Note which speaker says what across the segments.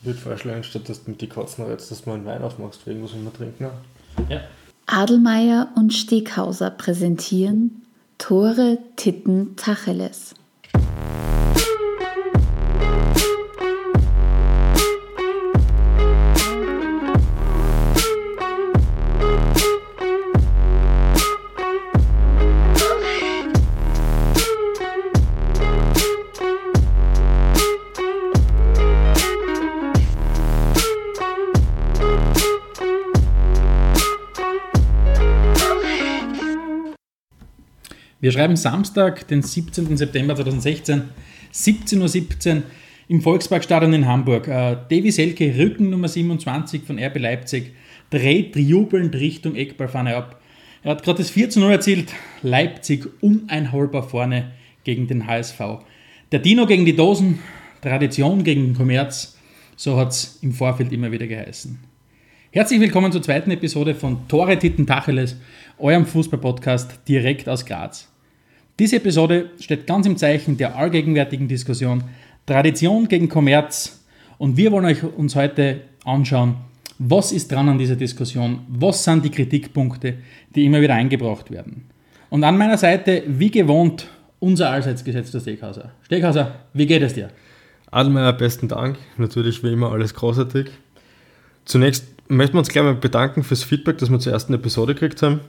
Speaker 1: Ich würde vorschlagen, statt dass du mit die Katzen redest, dass du mal einen Wein aufmachst, wegen was wir trinken.
Speaker 2: Ja. Adelmeier und Steghauser präsentieren Tore Titten Tacheles.
Speaker 3: Wir schreiben Samstag, den 17. September 2016, 17.17 Uhr im Volksparkstadion in Hamburg. Äh, Davy Selke, Rücken Nummer 27 von RB Leipzig, dreht jubelnd Richtung Eckballfahne ab. Er hat gerade das 14-0 erzielt. Leipzig uneinholbar vorne gegen den HSV. Der Dino gegen die Dosen, Tradition gegen den Kommerz. So hat es im Vorfeld immer wieder geheißen. Herzlich willkommen zur zweiten Episode von Tore Titten Tacheles, eurem Fußball-Podcast direkt aus Graz. Diese Episode steht ganz im Zeichen der allgegenwärtigen Diskussion Tradition gegen Kommerz und wir wollen euch uns heute anschauen, was ist dran an dieser Diskussion, was sind die Kritikpunkte, die immer wieder eingebracht werden. Und an meiner Seite, wie gewohnt, unser allseits gesetzter Steghauser. Steghauser, wie geht es dir?
Speaker 1: Adelmeier, besten Dank. Natürlich wie immer alles großartig. Zunächst möchten wir uns gleich mal bedanken fürs Feedback, das wir zur ersten Episode gekriegt haben.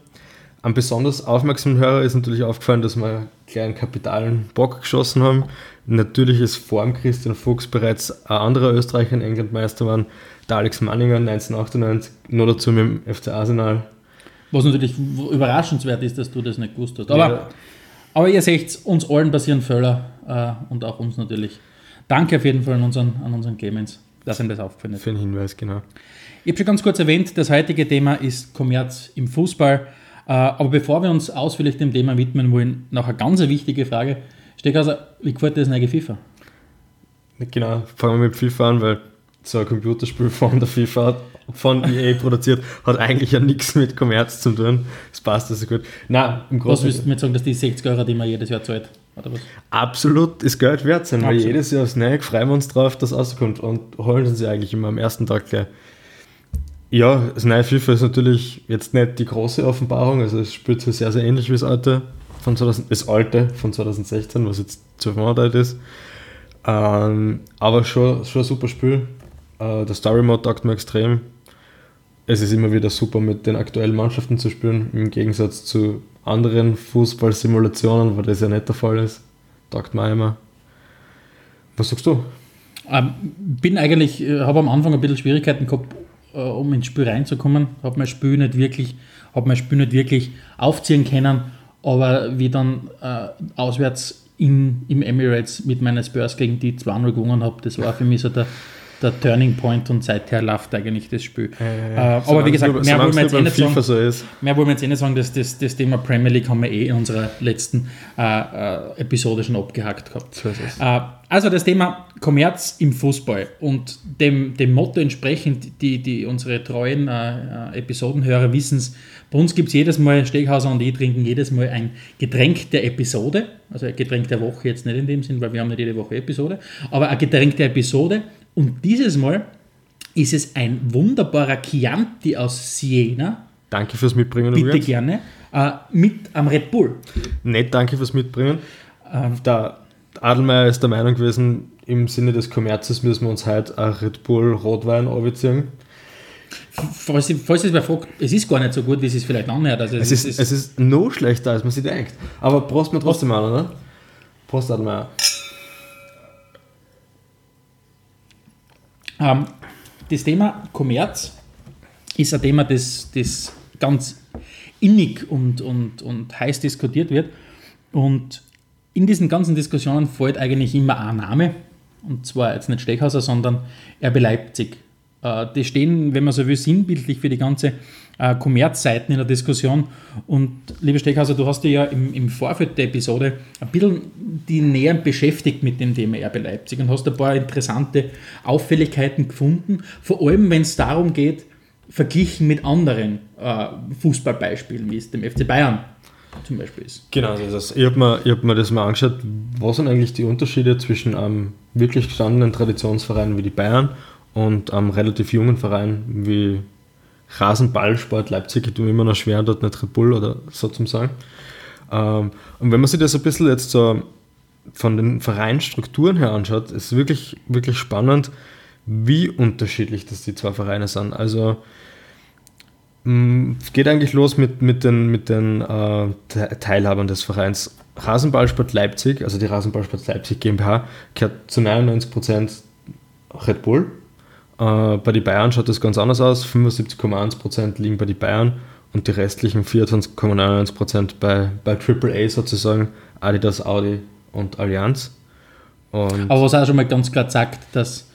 Speaker 1: Am besonders aufmerksamen Hörer ist natürlich aufgefallen, dass wir einen kleinen kapitalen Bock geschossen haben. Natürlich ist vor dem Christian Fuchs bereits ein anderer Österreicher in England Meister geworden, der Alex Manninger 1998, nur dazu mit dem FC Arsenal.
Speaker 3: Was natürlich überraschenswert ist, dass du das nicht gewusst hast. Aber, ja. aber ihr seht, uns allen passieren Fehler äh, und auch uns natürlich. Danke auf jeden Fall an unseren, an unseren Clemens, dass ihm das aufgefallen ist.
Speaker 1: Für den Hinweis, genau.
Speaker 3: Ich habe schon ganz kurz erwähnt, das heutige Thema ist Kommerz im Fußball. Äh, aber bevor wir uns ausführlich dem Thema widmen wollen, noch eine ganz wichtige Frage. Steckhauser, wie gefällt dir das neue FIFA?
Speaker 1: Genau, fangen wir mit FIFA an, weil so ein Computerspiel von der FIFA von EA produziert, hat eigentlich ja nichts mit Kommerz zu tun. Das passt also gut.
Speaker 3: Nein, im Großen Was willst du mir sagen, dass die 60 Euro, die man jedes Jahr zahlt, oder was?
Speaker 1: Absolut, ist Geld wert sein, Absolut. weil jedes Jahr aufs Neue freuen wir uns drauf, dass rauskommt und holen sie eigentlich immer am ersten Tag gleich. Ja, das neue FIFA ist natürlich jetzt nicht die große Offenbarung, also es spielt sich sehr, sehr ähnlich wie das alte von 2000, das alte von 2016, was jetzt Monate alt ist. Ähm, aber schon, schon ein super Spiel. Äh, der Story Mode taugt mir extrem. Es ist immer wieder super mit den aktuellen Mannschaften zu spielen, im Gegensatz zu anderen Fußballsimulationen, wo das ja nicht der Fall ist. Taugt mir immer. Was sagst du?
Speaker 3: Ähm, bin eigentlich, äh, habe am Anfang ein bisschen Schwierigkeiten gehabt, äh, um ins Spiel reinzukommen. Habe mein Spiel nicht wirklich, habe mein Spiel nicht wirklich aufziehen können, aber wie dann äh, auswärts in, im Emirates mit meinen Spurs gegen die 2-0 gewonnen habe, das war für mich so der, der Turning Point und seither läuft eigentlich das Spiel. Äh, aber wie gesagt, mehr wollen wir jetzt eh nicht sagen. Mehr wollen wir jetzt eh nicht sagen, dass das, das Thema Premier League haben wir eh in unserer letzten äh, äh, Episode schon abgehackt gehabt. So äh, also das Thema Kommerz im Fußball und dem, dem Motto entsprechend, die, die unsere treuen äh, äh, Episodenhörer wissen es, bei uns gibt es jedes Mal, Steghauser und ich trinken jedes Mal ein Getränk der Episode, also ein Getränk der Woche jetzt nicht in dem Sinn, weil wir haben nicht jede Woche Episode, aber ein Getränk der Episode und dieses Mal ist es ein wunderbarer Chianti aus Siena.
Speaker 1: Danke fürs Mitbringen.
Speaker 3: Bitte übrigens. gerne. Äh, mit am Red Bull.
Speaker 1: Nett, danke fürs Mitbringen. Ähm, der Adelmeier ist der Meinung gewesen, im Sinne des Kommerzes müssen wir uns heute ein Red Bull Rotwein anbeziehen.
Speaker 3: Falls, falls es wer fragt, es ist gar nicht so gut, wie es sich vielleicht anhört. Also
Speaker 1: es, es, ist, es ist noch schlechter, als man sich denkt. Aber Prost mir trotzdem an, oder? Prost, Adelmeier.
Speaker 3: Ähm, das Thema Kommerz ist ein Thema, das, das ganz innig und, und, und heiß diskutiert wird. Und in diesen ganzen Diskussionen fällt eigentlich immer ein Name, und zwar jetzt nicht Stechhauser, sondern RB Leipzig. Äh, die stehen, wenn man so will, sinnbildlich für die ganze äh, Kommerzseiten in der Diskussion. Und liebe Steckhauser, du hast dich ja im, im Vorfeld der Episode ein bisschen die näher beschäftigt mit dem Thema RB Leipzig und hast ein paar interessante Auffälligkeiten gefunden, vor allem wenn es darum geht, verglichen mit anderen äh, Fußballbeispielen, wie es dem FC Bayern zum Beispiel ist.
Speaker 1: Genau, also ich habe mir, hab mir das mal angeschaut, was sind eigentlich die Unterschiede zwischen einem wirklich gestandenen Traditionsverein wie die Bayern und am relativ jungen Verein wie Rasenballsport Leipzig, ich mir immer noch schwer, dort nicht Red Bull oder so zu sagen. Ähm, und wenn man sich das ein bisschen jetzt so von den Vereinsstrukturen her anschaut, ist wirklich, wirklich spannend, wie unterschiedlich das die zwei Vereine sind. Also mm, es geht eigentlich los mit, mit den, mit den äh, Teilhabern des Vereins. Rasenballsport Leipzig, also die Rasenballsport Leipzig GmbH, gehört zu 99% Red Bull. Äh, bei den Bayern schaut das ganz anders aus. 75,1% liegen bei den Bayern und die restlichen 24,99% bei, bei AAA sozusagen, Adidas, Audi und Allianz.
Speaker 3: Und Aber was auch schon mal ganz klar sagt, dass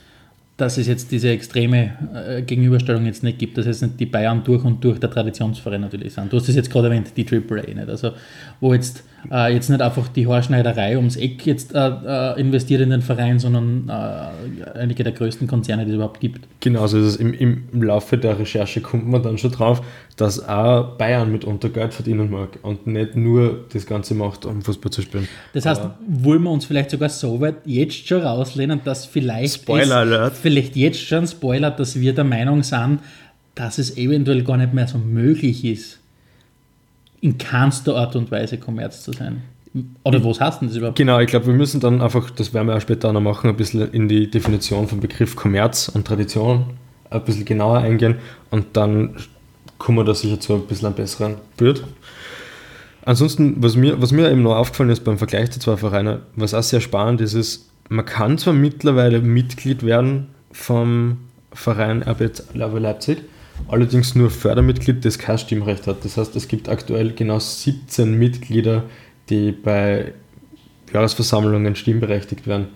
Speaker 3: dass es jetzt diese extreme äh, Gegenüberstellung jetzt nicht gibt, dass es nicht die Bayern durch und durch der Traditionsverein natürlich sind. Du hast es jetzt gerade erwähnt, die AAA nicht. Also wo jetzt, äh, jetzt nicht einfach die Haarschneiderei ums Eck jetzt äh, äh investiert in den Verein, sondern äh, einige der größten Konzerne, die es überhaupt gibt.
Speaker 1: Genau, also im, im Laufe der Recherche kommt man dann schon drauf, dass auch Bayern mitunter Geld verdienen mag und nicht nur das Ganze macht, um Fußball zu spielen.
Speaker 3: Das heißt, Aber wollen wir uns vielleicht sogar so weit jetzt schon rauslehnen, dass vielleicht
Speaker 1: Spoiler Alert
Speaker 3: vielleicht jetzt schon Spoiler, dass wir der Meinung sind, dass es eventuell gar nicht mehr so möglich ist, in keinster Art und Weise Kommerz zu sein. Oder was heißt denn das überhaupt?
Speaker 1: Genau, ich glaube, wir müssen dann einfach, das werden wir auch später noch machen, ein bisschen in die Definition vom Begriff Kommerz und Tradition ein bisschen genauer eingehen und dann kommen wir da sicher zu ein bisschen einem besseren Bild. Ansonsten, was mir, was mir eben noch aufgefallen ist beim Vergleich der zwei Vereine, was auch sehr spannend ist, ist, man kann zwar mittlerweile Mitglied werden vom Verein RB Leipzig, allerdings nur Fördermitglied, das kein Stimmrecht hat. Das heißt, es gibt aktuell genau 17 Mitglieder, die bei Jahresversammlungen stimmberechtigt werden.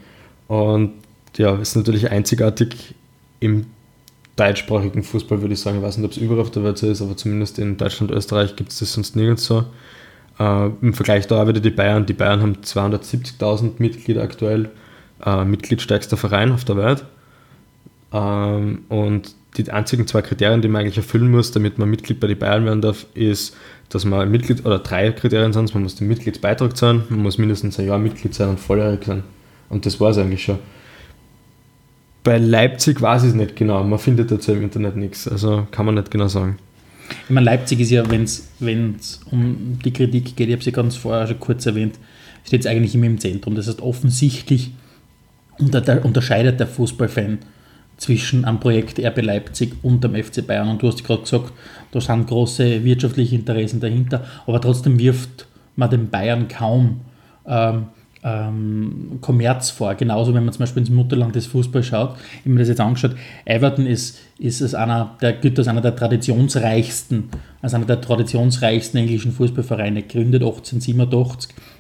Speaker 1: Und ja, ist natürlich einzigartig im deutschsprachigen Fußball, würde ich sagen. Ich weiß nicht, ob es überall auf der Welt so ist, aber zumindest in Deutschland Österreich gibt es das sonst nirgends so. Äh, Im Vergleich da wieder die Bayern. Die Bayern haben 270.000 Mitglieder aktuell, äh, mitgliedstärkster Verein auf der Welt. Ähm, und die einzigen zwei Kriterien, die man eigentlich erfüllen muss, damit man Mitglied bei den Bayern werden darf, ist, dass man Mitglied, oder drei Kriterien sind man muss den Mitgliedsbeitrag zahlen, man muss mindestens ein Jahr Mitglied sein und volljährig sein. Und das war es eigentlich schon. Bei Leipzig weiß ich es nicht genau, man findet dazu im Internet nichts, also kann man nicht genau sagen.
Speaker 3: Ich meine, Leipzig ist ja, wenn es um die Kritik geht, ich habe sie ganz vorher schon kurz erwähnt, steht es eigentlich immer im Zentrum. Das heißt, offensichtlich unterscheidet der Fußballfan zwischen einem Projekt RB Leipzig und dem FC Bayern. Und du hast gerade gesagt, da sind große wirtschaftliche Interessen dahinter, aber trotzdem wirft man den Bayern kaum ähm, ähm, Kommerz vor. Genauso, wenn man zum Beispiel ins Mutterland des Fußballs schaut, habe mir das jetzt angeschaut, Everton ist, ist als einer, der gilt als einer der traditionsreichsten, als einer der traditionsreichsten englischen Fußballvereine, gegründet 1887 er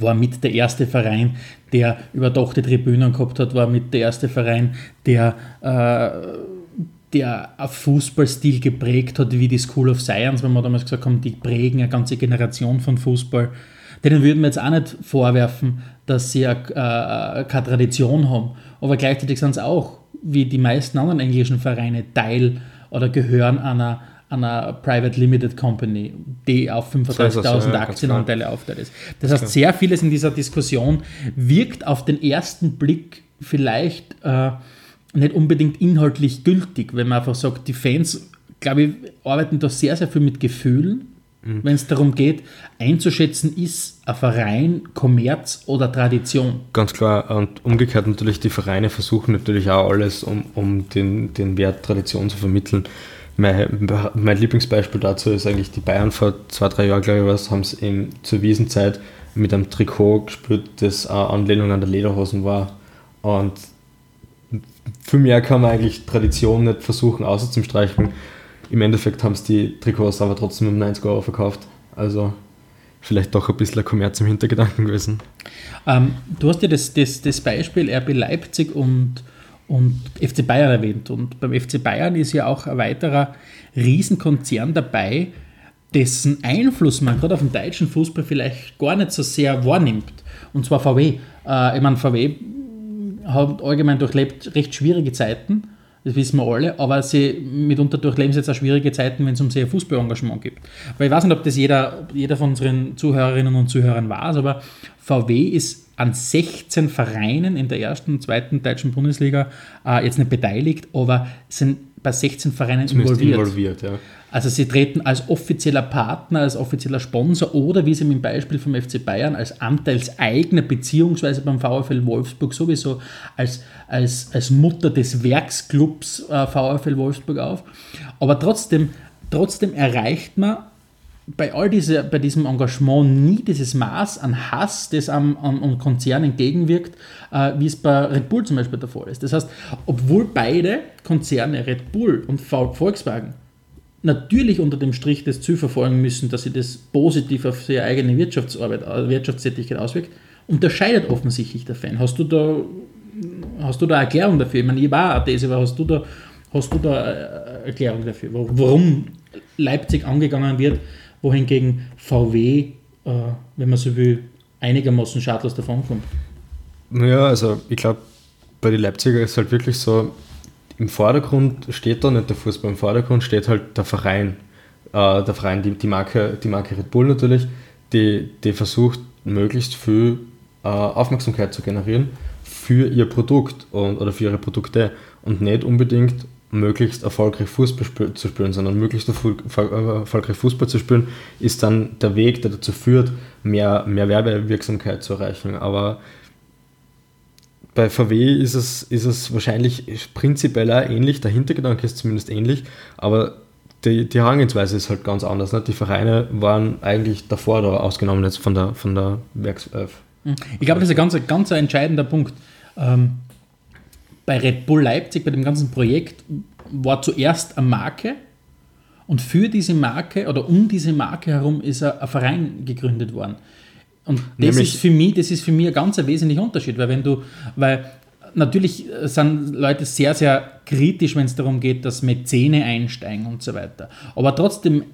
Speaker 3: war mit der erste Verein, der überdachte Tribünen gehabt hat, war mit der erste Verein, der, äh, der einen Fußballstil geprägt hat, wie die School of Science, wenn wir damals gesagt haben, die prägen eine ganze Generation von Fußball. Denen würden wir jetzt auch nicht vorwerfen, dass sie äh, keine Tradition haben. Aber gleichzeitig sind sie auch, wie die meisten anderen englischen Vereine, Teil oder gehören einer einer Private Limited Company, die auf 35.000 ja, Aktienanteile aufteilt ist. Das heißt, sehr vieles in dieser Diskussion wirkt auf den ersten Blick vielleicht äh, nicht unbedingt inhaltlich gültig, wenn man einfach sagt, die Fans, glaube ich, arbeiten da sehr, sehr viel mit Gefühlen, mhm. wenn es darum geht, einzuschätzen, ist ein Verein Kommerz oder Tradition.
Speaker 1: Ganz klar. Und umgekehrt natürlich, die Vereine versuchen natürlich auch alles, um, um den, den Wert Tradition zu vermitteln. Mein, mein Lieblingsbeispiel dazu ist eigentlich die Bayern vor zwei, drei Jahren, glaube ich, was, haben es zur Wiesenzeit mit einem Trikot gespielt, das eine Anlehnung an der Lederhosen war. Und für mehr kann man eigentlich Tradition nicht versuchen außerzustreichen. Im Endeffekt haben es die Trikots aber trotzdem um 90 Euro verkauft. Also vielleicht doch ein bisschen ein Kommerz im Hintergedanken gewesen.
Speaker 3: Ähm, du hast ja das, das, das Beispiel RB Leipzig und und FC Bayern erwähnt. Und beim FC Bayern ist ja auch ein weiterer Riesenkonzern dabei, dessen Einfluss man gerade auf den deutschen Fußball vielleicht gar nicht so sehr wahrnimmt. Und zwar VW. Äh, ich meine, VW hat allgemein durchlebt recht schwierige Zeiten, das wissen wir alle, aber sie mitunter durchleben sie jetzt auch schwierige Zeiten, wenn es um sehr Fußballengagement geht. Weil ich weiß nicht, ob das jeder, jeder von unseren Zuhörerinnen und Zuhörern weiß, aber VW ist an 16 Vereinen in der ersten und zweiten deutschen Bundesliga äh, jetzt nicht beteiligt, aber sind bei 16 Vereinen
Speaker 1: Zumindest
Speaker 3: involviert.
Speaker 1: involviert ja.
Speaker 3: Also sie treten als offizieller Partner, als offizieller Sponsor oder wie sie im Beispiel vom FC Bayern als Anteilseigner beziehungsweise beim VfL Wolfsburg sowieso als, als, als Mutter des Werksclubs äh, VfL Wolfsburg auf. Aber trotzdem, trotzdem erreicht man bei all diese, bei diesem Engagement nie dieses Maß an Hass, das am, am, am Konzern entgegenwirkt, äh, wie es bei Red Bull zum Beispiel der Fall ist. Das heißt, obwohl beide Konzerne, Red Bull und Volkswagen, natürlich unter dem Strich das Ziel verfolgen müssen, dass sie das positiv auf ihre eigene Wirtschaftsarbeit, äh, Wirtschaftstätigkeit auswirkt, unterscheidet offensichtlich der Fan. Hast du da, hast du da Erklärung dafür? Ich meine, ich war eine These, aber hast du da, hast du da eine Erklärung dafür, warum Leipzig angegangen wird, wohingegen VW, äh, wenn man so will, einigermaßen schadlos davonkommt?
Speaker 1: Naja, also ich glaube, bei den Leipziger ist es halt wirklich so, im Vordergrund steht da nicht der Fußball, im Vordergrund steht halt der Verein. Äh, der Verein, die, die, Marke, die Marke Red Bull natürlich, die, die versucht, möglichst viel äh, Aufmerksamkeit zu generieren für ihr Produkt und, oder für ihre Produkte und nicht unbedingt möglichst erfolgreich Fußball zu spielen, sondern möglichst erfolgreich Fußball zu spielen, ist dann der Weg, der dazu führt, mehr, mehr Werbewirksamkeit zu erreichen. Aber bei VW ist es, ist es wahrscheinlich prinzipiell auch ähnlich, der Hintergedanke ist zumindest ähnlich, aber die, die Herangehensweise ist halt ganz anders. Ne? Die Vereine waren eigentlich davor da ausgenommen jetzt von der, von der Werkself.
Speaker 3: Hm. Ich glaube, das ist ein ganz, ganz entscheidender Punkt. Ähm, bei Red Bull Leipzig, bei dem ganzen Projekt, war zuerst eine Marke und für diese Marke oder um diese Marke herum ist ein, ein Verein gegründet worden. Und das ist für mich, das ist für mich ein ganz wesentlicher Unterschied, weil wenn du, weil natürlich sind Leute sehr, sehr kritisch, wenn es darum geht, dass Mäzene einsteigen und so weiter. Aber trotzdem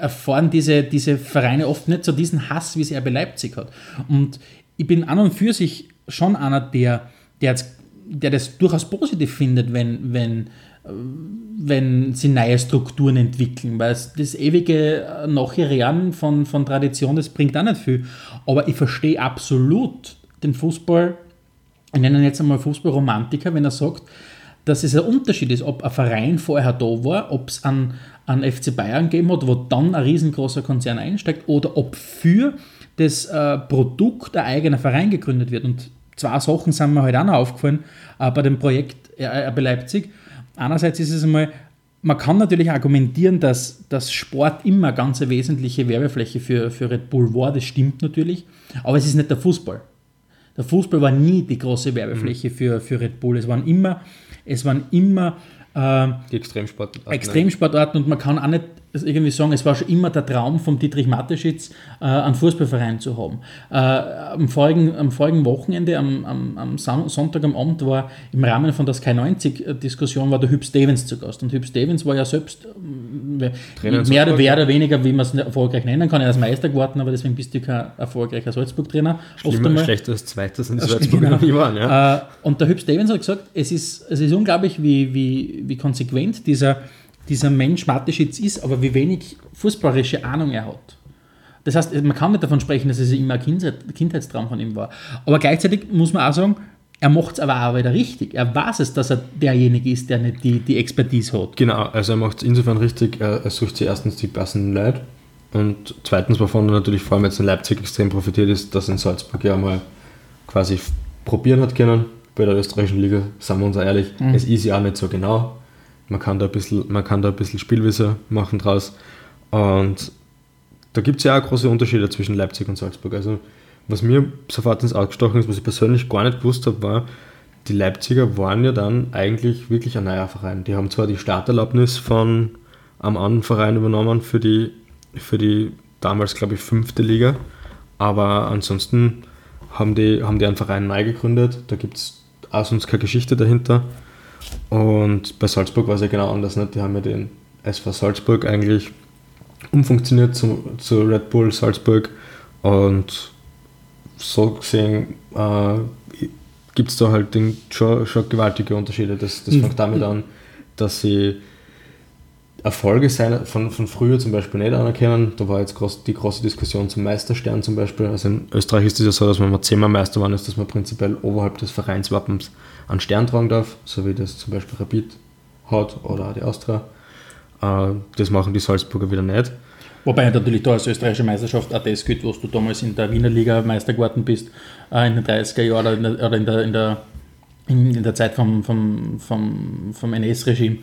Speaker 3: erfahren diese, diese Vereine oft nicht so diesen Hass, wie es RB Leipzig hat. Und ich bin an und für sich schon einer, der, der, jetzt, der das durchaus positiv findet, wenn, wenn wenn sie neue Strukturen entwickeln, weil das ewige Nachherren von, von Tradition, das bringt auch nicht viel. Aber ich verstehe absolut den Fußball, ich nenne ihn jetzt einmal Fußballromantiker, wenn er sagt, dass es ein Unterschied ist, ob ein Verein vorher da war, ob es an, an FC Bayern gegeben hat, wo dann ein riesengroßer Konzern einsteigt, oder ob für das äh, Produkt ein eigener Verein gegründet wird. Und zwei Sachen sind mir halt auch noch aufgefallen äh, bei dem Projekt RB Leipzig einerseits ist es einmal, man kann natürlich argumentieren, dass, dass Sport immer ganz eine wesentliche Werbefläche für, für Red Bull war, das stimmt natürlich, aber es ist nicht der Fußball. Der Fußball war nie die große Werbefläche mhm. für, für Red Bull. Es waren immer, es waren immer
Speaker 1: äh, die Extremsportarten.
Speaker 3: Extremsportarten und man kann auch nicht irgendwie sagen, es war schon immer der Traum von Dietrich Mateschitz, äh, einen Fußballverein zu haben. Äh, am, vorigen, am vorigen Wochenende, am, am, am, Sonntag am Abend, war im Rahmen von der Sky 90-Diskussion war der Hüb Stevens zu Gast. Und Hüb Stevens war ja selbst äh, mehr oder, mehr oder weniger, wie man es erfolgreich nennen kann. Er ist Meister geworden, aber deswegen bist du kein erfolgreicher Salzburg-Trainer.
Speaker 1: Schlechter als Zweites in Salzburg genau.
Speaker 3: waren, ja. Äh, und der Hüb Stevens hat gesagt, es ist, es ist unglaublich, wie, wie, wie konsequent dieser dieser Mensch Mateschitz ist, aber wie wenig fußballerische Ahnung er hat. Das heißt, man kann nicht davon sprechen, dass es immer ein Kindheitstraum von ihm war. Aber gleichzeitig muss man auch sagen, er macht es aber auch wieder richtig. Er weiß es, dass er derjenige ist, der nicht die, die Expertise hat.
Speaker 1: Genau, also er macht es insofern richtig, er, er sucht sich erstens die passenden Leute und zweitens, wovon er natürlich vor allem jetzt in Leipzig extrem profitiert ist, dass er in Salzburg ja mal quasi probieren hat können. Bei der österreichischen Liga, sagen wir uns ehrlich, mhm. es ist ja auch nicht so genau. Man kann da ein bisschen, man kann da ein bisschen Spielwiese machen draus. Und da gibt es ja auch große Unterschiede zwischen Leipzig und Salzburg. Also was mir sofort ins Auge gestochen ist, was ich persönlich gar nicht gewusst habe, war, die Leipziger waren ja dann eigentlich wirklich ein neuer Verein. Die haben zwar die Starterlaubnis von einem anderen Verein übernommen für die, für die damals, glaube ich, fünfte Liga, aber ansonsten haben die, haben die einen Verein neu gegründet. Da gibt es auch sonst keine Geschichte dahinter. Und bei Salzburg war es ja genau anders. Nicht? Die haben ja den SV Salzburg eigentlich umfunktioniert zu, zu Red Bull Salzburg. Und so gesehen äh, gibt es da halt den, schon, schon gewaltige Unterschiede. Das, das fängt damit an, dass sie Erfolge seiner, von, von früher zum Beispiel nicht anerkennen. Da war jetzt groß, die große Diskussion zum Meisterstern zum Beispiel. Also in Österreich ist es ja so, dass wenn man zehnmal Meister war, ist, dass man prinzipiell oberhalb des Vereinswappens einen Stern tragen darf, so wie das zum Beispiel Rapid hat oder auch die Austria. Äh, das machen die Salzburger wieder nicht.
Speaker 3: Wobei natürlich da als österreichische Meisterschaft auch das gilt, was du damals in der Wiener Liga Meister geworden bist, äh, in den 30er Jahren oder in der, oder in der, in der, in der Zeit vom, vom, vom, vom NS-Regime.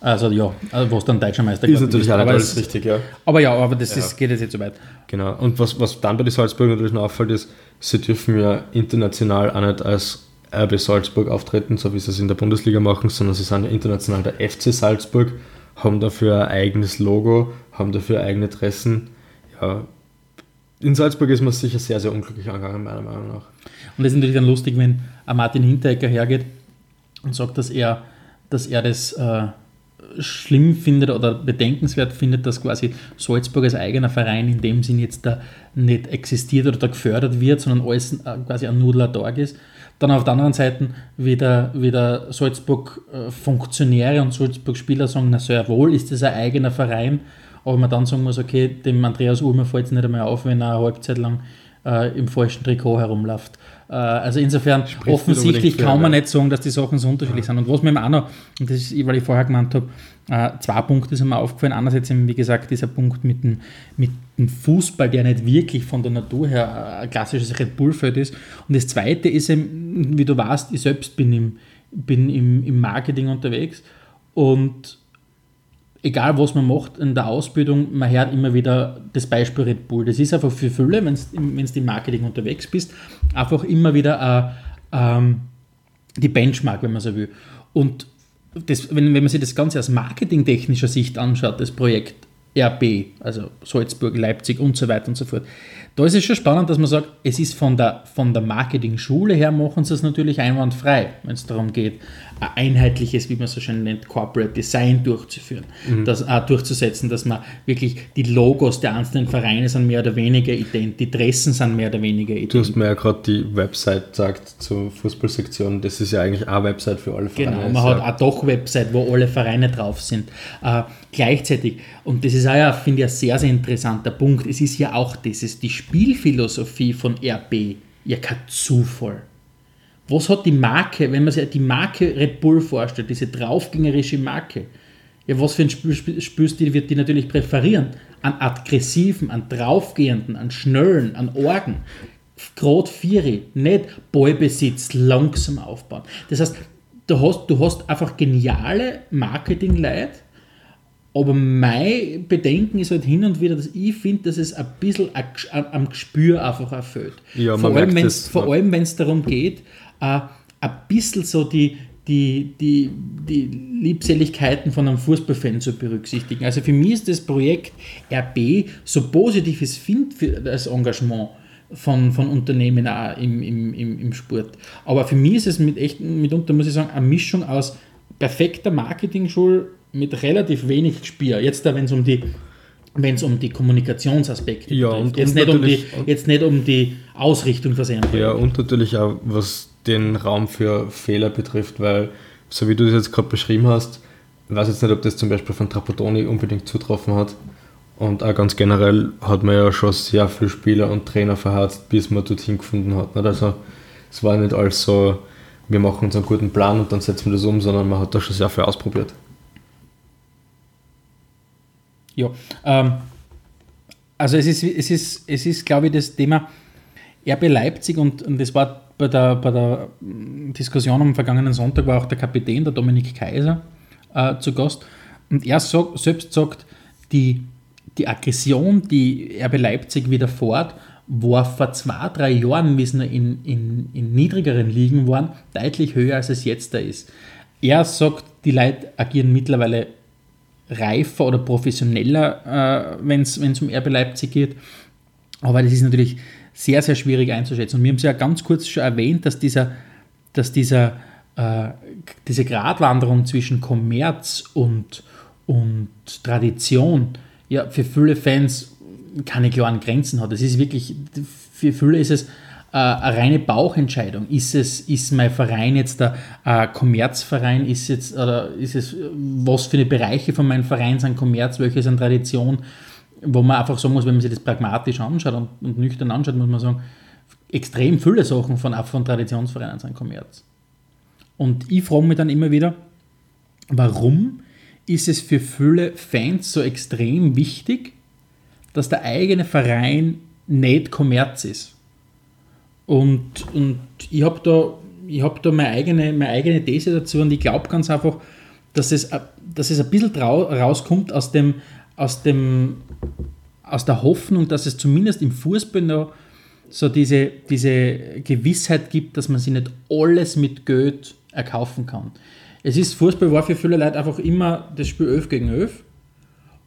Speaker 3: Also ja, also wo es dann deutscher Meister
Speaker 1: ist. Ist natürlich auch alles richtig, ja.
Speaker 3: Aber ja, aber das ja. Ist, geht jetzt nicht so weit.
Speaker 1: Genau. Und was, was dann bei den Salzburg natürlich noch auffällt, ist, sie dürfen ja international auch nicht als RB Salzburg auftreten, so wie sie es in der Bundesliga machen, sondern sie sind ja international der FC Salzburg, haben dafür ein eigenes Logo, haben dafür eigene Dressen. Ja, in Salzburg ist man sicher sehr, sehr unglücklich angegangen, meiner Meinung nach.
Speaker 3: Und das ist natürlich dann lustig, wenn Martin Hinteregger hergeht und sagt, dass er, dass er das äh, schlimm findet oder bedenkenswert findet, dass quasi Salzburg als eigener Verein in dem Sinn jetzt da nicht existiert oder da gefördert wird, sondern alles äh, quasi ein Nudler Tag ist. Dann auf der anderen Seite wieder, wieder Salzburg-Funktionäre und Salzburg-Spieler sagen, na sehr wohl ist das ein eigener Verein, aber man dann sagen muss, okay, dem Andreas Ulmer fällt es nicht einmal auf, wenn er eine Halbzeit lang äh, im falschen Trikot herumläuft. Äh, also insofern Spricht offensichtlich kann man nicht sagen, dass die Sachen so unterschiedlich ja. sind. Und was mir auch noch, und das ist, weil ich vorher gemeint habe, äh, zwei Punkte sind mir aufgefallen. Einerseits, eben, wie gesagt, dieser Punkt mit dem, mit dem Fußball, der nicht wirklich von der Natur her ein klassisches Red Bull-Feld ist. Und das zweite ist eben, wie du weißt, ich selbst bin im, bin im, im Marketing unterwegs und egal was man macht in der Ausbildung, man hört immer wieder das Beispiel Red Bull. Das ist einfach für viele, wenn du im Marketing unterwegs bist, einfach immer wieder äh, ähm, die Benchmark, wenn man so will. Und das, wenn, wenn man sich das Ganze aus marketingtechnischer Sicht anschaut, das Projekt RB, also Salzburg, Leipzig und so weiter und so fort, da ist es schon spannend, dass man sagt, es ist von der, von der Marketing-Schule her, machen sie es natürlich einwandfrei, wenn es darum geht, ein einheitliches, wie man so schön nennt, Corporate Design durchzuführen, mhm. das auch durchzusetzen, dass man wirklich die Logos der einzelnen Vereine sind mehr oder weniger ident, die Dressen sind mehr oder weniger
Speaker 1: ident. Du hast mir ja gerade die Website gesagt zur Fußballsektion, das ist ja eigentlich eine Website für alle
Speaker 3: Vereine. Genau, man hat auch doch Website, wo alle Vereine drauf sind. Äh, gleichzeitig, und das ist auch ja, finde ich, ein sehr, sehr interessanter Punkt, es ist ja auch das, ist die Spielphilosophie von RB ja kein Zufall. Was hat die Marke, wenn man sich die Marke Red Bull vorstellt, diese draufgängerische Marke, ja, was für ein Spielstil wird die natürlich präferieren? An aggressiven, an draufgehenden, an schnellen, an Orgen. Gerade Vieri, nicht Ballbesitz langsam aufbauen. Das heißt, du hast, du hast einfach geniale Marketing-Leute, aber mein Bedenken ist halt hin und wieder, dass ich finde, dass es ein bisschen am Gespür einfach erfüllt. Ja, vor, allem, das, vor allem, wenn es darum geht, äh, ein bisschen so die, die, die, die Liebseligkeiten von einem Fußballfan zu berücksichtigen. Also für mich ist das Projekt RB, so positiv es findet für das Engagement von, von Unternehmen auch im, im, im, im Sport. Aber für mich ist es mit echt, mitunter muss ich sagen, eine Mischung aus perfekter Marketing-Schule mit relativ wenig Gespür. Jetzt da, wenn es um die wenn es um die Kommunikationsaspekte
Speaker 1: ja, geht.
Speaker 3: Jetzt, nicht um die, jetzt nicht um die Ausrichtung versehen.
Speaker 1: Ja, und natürlich auch, was den Raum für Fehler betrifft, weil, so wie du das jetzt gerade beschrieben hast, ich weiß jetzt nicht, ob das zum Beispiel von Trapattoni unbedingt zutroffen hat. Und auch ganz generell hat man ja schon sehr viele Spieler und Trainer verharzt, bis man dorthin gefunden hat. Also es war nicht alles so, wir machen uns einen guten Plan und dann setzen wir das um, sondern man hat da schon sehr viel ausprobiert.
Speaker 3: Ja, ähm, also es ist, es ist, es ist, glaube ich, das Thema RB Leipzig und, und das war bei der, bei der Diskussion am vergangenen Sonntag war auch der Kapitän, der Dominik Kaiser, äh, zu Gast. Und er sagt, selbst sagt, die, die Aggression, die RB Leipzig widerfährt, war vor zwei, drei Jahren, wie es in, in, in niedrigeren Ligen waren, deutlich höher, als es jetzt da ist. Er sagt, die Leute agieren mittlerweile reifer oder professioneller, äh, wenn es um RB Leipzig geht. Aber das ist natürlich sehr, sehr schwierig einzuschätzen. Und wir haben es ja ganz kurz schon erwähnt, dass dieser, dass dieser, äh, diese Gratwanderung zwischen Kommerz und, und Tradition ja für viele Fans keine klaren Grenzen hat. Es ist wirklich, für viele ist es äh, eine reine Bauchentscheidung. Ist es, ist mein Verein jetzt der äh, Kommerzverein? Ist jetzt, oder ist es, was für eine Bereiche von meinem Verein sind Kommerz, welche sind Tradition? Wo man einfach sagen muss, wenn man sich das pragmatisch anschaut und, und nüchtern anschaut, muss man sagen, extrem viele Sachen von, von Traditionsvereinen sind Kommerz. Und ich frage mich dann immer wieder, warum ist es für viele Fans so extrem wichtig, dass der eigene Verein nicht Kommerz ist? Und, und ich habe da, hab da meine, eigene, meine eigene These dazu und ich glaube ganz einfach, dass es, dass es ein bisschen rauskommt aus, dem, aus, dem, aus der Hoffnung, dass es zumindest im Fußball noch so diese, diese Gewissheit gibt, dass man sich nicht alles mit Geld erkaufen kann. Es ist, Fußball war für viele Leute einfach immer das Spiel 11 gegen 11.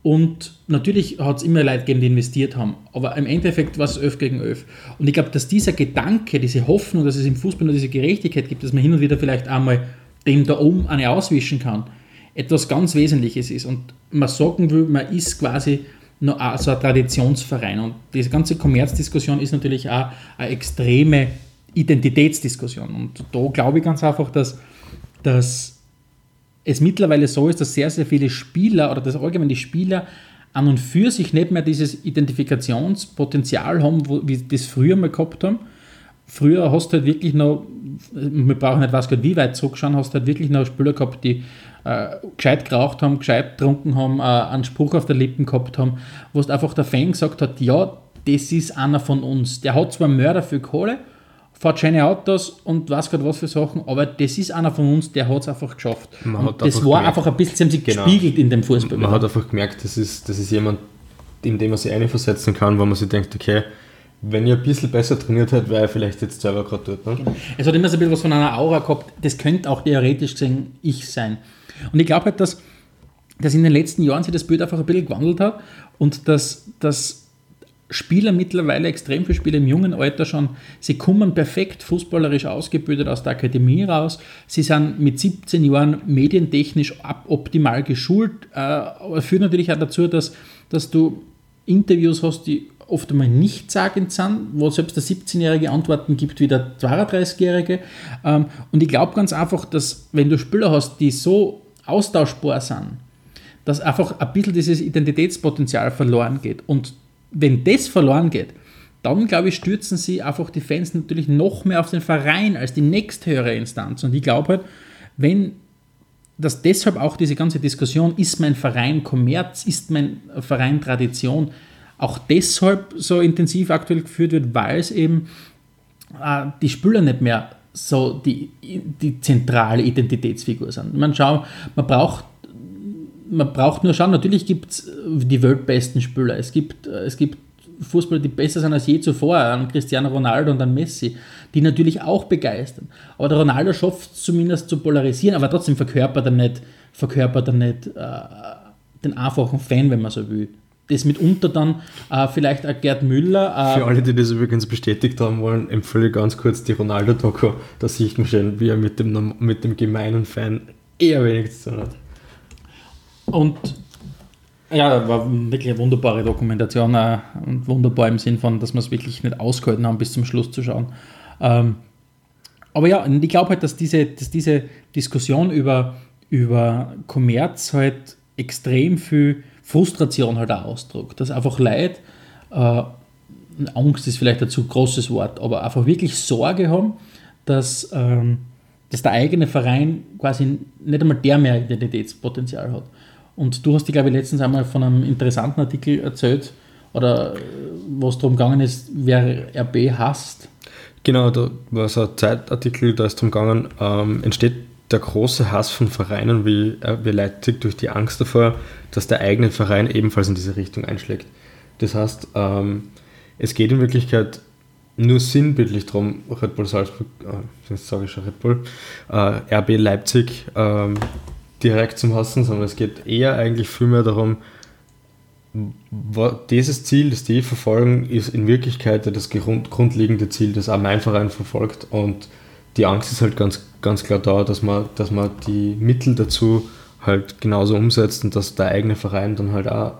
Speaker 3: Und natürlich hat es immer Leute gegeben, die investiert haben. Aber im Endeffekt war es 11 gegen 11. Und ich glaube, dass dieser Gedanke, diese Hoffnung, dass es im Fußball nur diese Gerechtigkeit gibt, dass man hin und wieder vielleicht einmal dem da oben eine auswischen kann, etwas ganz Wesentliches ist. Und man sagen will, man ist quasi noch so ein Traditionsverein. Und diese ganze Kommerzdiskussion ist natürlich auch eine extreme Identitätsdiskussion. Und da glaube ich ganz einfach, dass, dass es mittlerweile so ist, dass sehr, sehr viele Spieler oder dass allgemein die Spieler an und für sich nicht mehr dieses Identifikationspotenzial haben, wo, wie das früher mal gehabt haben. Früher hast du halt wirklich noch, wir brauchen nicht was wie weit zurückschauen, hast du halt wirklich noch Spieler gehabt, die äh, gescheit geraucht haben, gescheit getrunken haben, äh, einen Spruch auf der Lippen gehabt haben, wo einfach der Fan gesagt hat, ja, das ist einer von uns. Der hat zwar Mörder für Kohle, fährt schöne Autos und weiß gerade was für Sachen, aber das ist einer von uns, der hat es einfach geschafft. Das war gemerkt, einfach ein bisschen sich genau, gespiegelt in dem Fußball.
Speaker 1: Man hat einfach gemerkt, das ist, das ist jemand, in dem man sich einversetzen kann, wo man sich denkt, okay, wenn ihr ein bisschen besser trainiert hättet, wäre er vielleicht jetzt selber gerade dort. Ne?
Speaker 3: Genau. Es hat immer so ein bisschen was von einer Aura gehabt, das könnte auch theoretisch gesehen ich sein. Und ich glaube halt, dass, dass in den letzten Jahren sich das Bild einfach ein bisschen gewandelt hat und dass, dass Spieler mittlerweile, extrem viele Spieler im jungen Alter schon, sie kommen perfekt fußballerisch ausgebildet aus der Akademie raus. Sie sind mit 17 Jahren medientechnisch optimal geschult. Äh, führt natürlich auch dazu, dass, dass du Interviews hast, die oft einmal nicht sagend sind, wo selbst der 17-Jährige Antworten gibt wie der 32-Jährige. Ähm, und ich glaube ganz einfach, dass wenn du Spieler hast, die so austauschbar sind, dass einfach ein bisschen dieses Identitätspotenzial verloren geht. Und wenn das verloren geht, dann glaube ich, stürzen sie einfach die Fans natürlich noch mehr auf den Verein als die nächsthöhere Instanz. Und ich glaube halt, wenn dass deshalb auch diese ganze Diskussion, ist mein Verein Kommerz, ist mein Verein Tradition, auch deshalb so intensiv aktuell geführt wird, weil es eben äh, die Spieler nicht mehr so die, die zentrale Identitätsfigur sind. Man, schau, man braucht man braucht nur schauen, natürlich gibt es die weltbesten Spieler. Es gibt, es gibt Fußballer, die besser sind als je zuvor, an Cristiano Ronaldo und an Messi, die natürlich auch begeistern. Aber der Ronaldo schafft es zumindest zu polarisieren, aber trotzdem verkörpert er nicht, verkörpert er nicht äh, den einfachen Fan, wenn man so will. Das mitunter dann äh, vielleicht ein Gerd Müller.
Speaker 1: Äh, Für alle, die das übrigens bestätigt haben wollen, empfehle ich ganz kurz die Ronaldo-Doku. Da sieht man schon, wie er mit dem, mit dem gemeinen Fan eher wenig zu tun hat.
Speaker 3: Und ja, war wirklich eine wunderbare Dokumentation äh, und wunderbar im Sinn von, dass wir es wirklich nicht ausgehalten haben, bis zum Schluss zu schauen. Ähm, aber ja, ich glaube halt, dass diese, dass diese Diskussion über, über Kommerz halt extrem viel Frustration halt auch ausdrückt. Dass einfach Leid, äh, Angst ist vielleicht ein zu großes Wort, aber einfach wirklich Sorge haben, dass, ähm, dass der eigene Verein quasi nicht einmal der mehr Identitätspotenzial hat. Und du hast glaube ich, letztens einmal von einem interessanten Artikel erzählt, oder wo es darum gegangen ist, wer RB hasst.
Speaker 1: Genau, da war so ein Zeitartikel, da ist darum gegangen, ähm, entsteht der große Hass von Vereinen wie RB Leipzig durch die Angst davor, dass der eigene Verein ebenfalls in diese Richtung einschlägt. Das heißt, ähm, es geht in Wirklichkeit nur sinnbildlich darum, Red Bull Salzburg, äh, sage schon Red Bull, äh, RB Leipzig ähm, direkt zum Hassen, sondern es geht eher eigentlich vielmehr darum, dieses Ziel, das die verfolgen, ist in Wirklichkeit das grundlegende Ziel, das auch mein Verein verfolgt. Und die Angst ist halt ganz, ganz klar da, dass man, dass man die Mittel dazu halt genauso umsetzt und dass der eigene Verein dann halt auch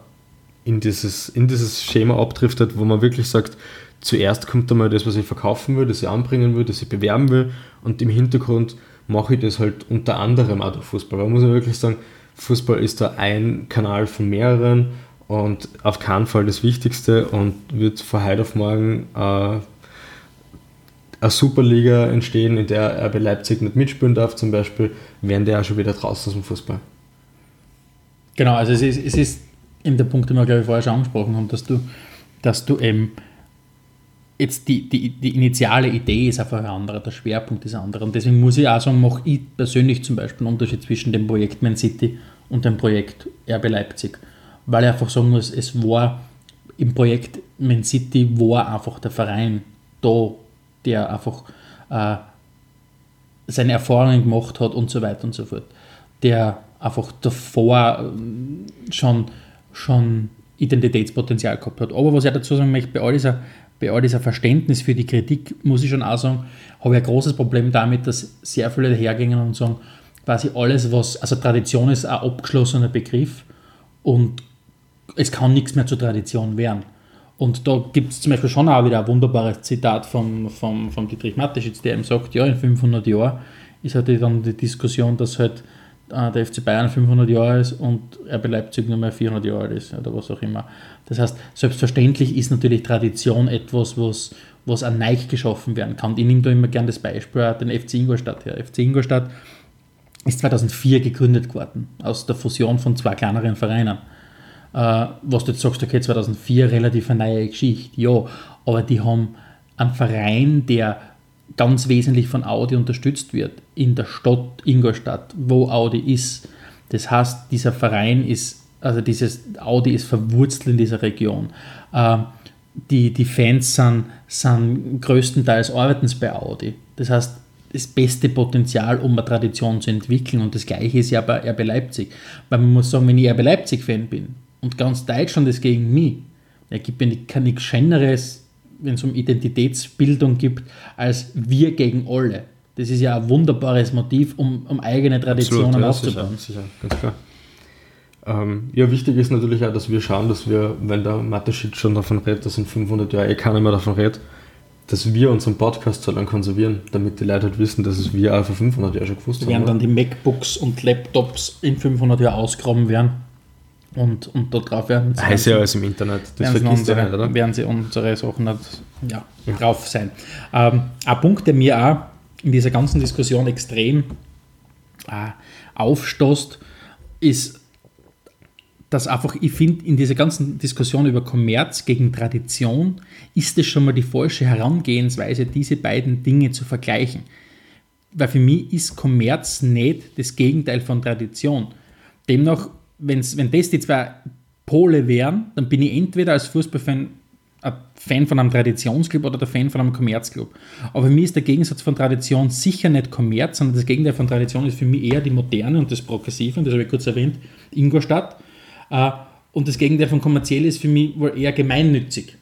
Speaker 1: in dieses, in dieses Schema abdriftet, wo man wirklich sagt, zuerst kommt einmal das, was ich verkaufen will, das ich anbringen will, das ich bewerben will und im Hintergrund mache ich das halt unter anderem auch durch Fußball. Man muss ja wirklich sagen, Fußball ist da ein Kanal von mehreren und auf keinen Fall das Wichtigste und wird von heute auf morgen äh, eine Superliga entstehen, in der RB Leipzig nicht mitspielen darf, zum Beispiel, wären die auch schon wieder draußen aus dem Fußball.
Speaker 3: Genau, also es ist, es ist eben der Punkt, den wir, glaube ich, vorher schon angesprochen haben, dass du, dass du eben jetzt die, die, die initiale Idee ist einfach eine andere, der Schwerpunkt ist ein anderer. Und deswegen muss ich auch sagen, mache ich persönlich zum Beispiel einen Unterschied zwischen dem Projekt Man City und dem Projekt RB Leipzig. Weil ich einfach sagen muss, es war im Projekt Man City war einfach der Verein da, der einfach äh, seine Erfahrungen gemacht hat und so weiter und so fort. Der einfach davor äh, schon, schon Identitätspotenzial gehabt hat. Aber was ich dazu sagen möchte, bei all dieser, bei all dieser Verständnis für die Kritik, muss ich schon auch sagen, habe ich ein großes Problem damit, dass sehr viele dahergehen und sagen, quasi alles, was, also Tradition ist ein abgeschlossener Begriff und es kann nichts mehr zur Tradition werden. Und da gibt es zum Beispiel schon auch wieder ein wunderbares Zitat vom, vom, vom Dietrich Mateschitz, der eben sagt, ja, in 500 Jahren ist halt dann die Diskussion, dass halt der FC Bayern 500 Jahre ist und RB Leipzig nur mehr 400 Jahre alt ist oder was auch immer. Das heißt, selbstverständlich ist natürlich Tradition etwas, was, was an Neig geschaffen werden kann. Ich nehme da immer gerne das Beispiel, den FC Ingolstadt her. FC Ingolstadt ist 2004 gegründet worden, aus der Fusion von zwei kleineren Vereinen. Äh, was du jetzt sagst, okay, 2004 relativ eine neue Geschichte, ja, aber die haben einen Verein, der ganz wesentlich von Audi unterstützt wird, in der Stadt Ingolstadt, wo Audi ist. Das heißt, dieser Verein ist, also dieses Audi ist verwurzelt in dieser Region. Äh, die, die Fans sind, sind größtenteils arbeiten bei Audi. Das heißt, das beste Potenzial, um eine Tradition zu entwickeln. Und das gleiche ist ja bei RB Leipzig. Weil man muss sagen, wenn ich RB Leipzig-Fan bin, und ganz Deutschland ist gegen mich. Er gibt mir nichts Schöneres, wenn es um Identitätsbildung gibt, als wir gegen alle. Das ist ja ein wunderbares Motiv, um, um eigene Traditionen Absolut, ja, aufzubauen. Sicher, sicher, ganz klar.
Speaker 1: Ähm, ja, wichtig ist natürlich auch, dass wir schauen, dass wir, wenn der Mateschitz schon davon redet, dass in 500 Jahren eh keiner mehr davon redet, dass wir unseren Podcast so lange konservieren, damit die Leute halt wissen, dass es wir auch vor 500 Jahren schon gewusst
Speaker 3: haben. Werden dann die MacBooks und Laptops in 500 Jahren ausgraben werden und, und drauf werden
Speaker 1: sie. Heißt ja alles im Internet,
Speaker 3: das vergisst unsere, nicht, oder? Werden sie unsere Sachen nicht, ja, ja. drauf sein. Ähm, ein Punkt, der mir auch in dieser ganzen Diskussion extrem äh, aufstoßt, ist, dass einfach, ich finde, in dieser ganzen Diskussion über Kommerz gegen Tradition ist es schon mal die falsche Herangehensweise, diese beiden Dinge zu vergleichen. Weil für mich ist Kommerz nicht das Gegenteil von Tradition. Demnach wenn's, wenn das die zwei Pole wären, dann bin ich entweder als Fußballfan ein Fan von einem Traditionsclub oder der Fan von einem Kommerzclub. Aber für mich ist der Gegensatz von Tradition sicher nicht Kommerz, sondern das Gegenteil von Tradition ist für mich eher die Moderne und das Progressive, und das habe ich kurz erwähnt, Ingolstadt. Äh, und das Gegenteil von kommerziell ist für mich wohl eher gemeinnützig,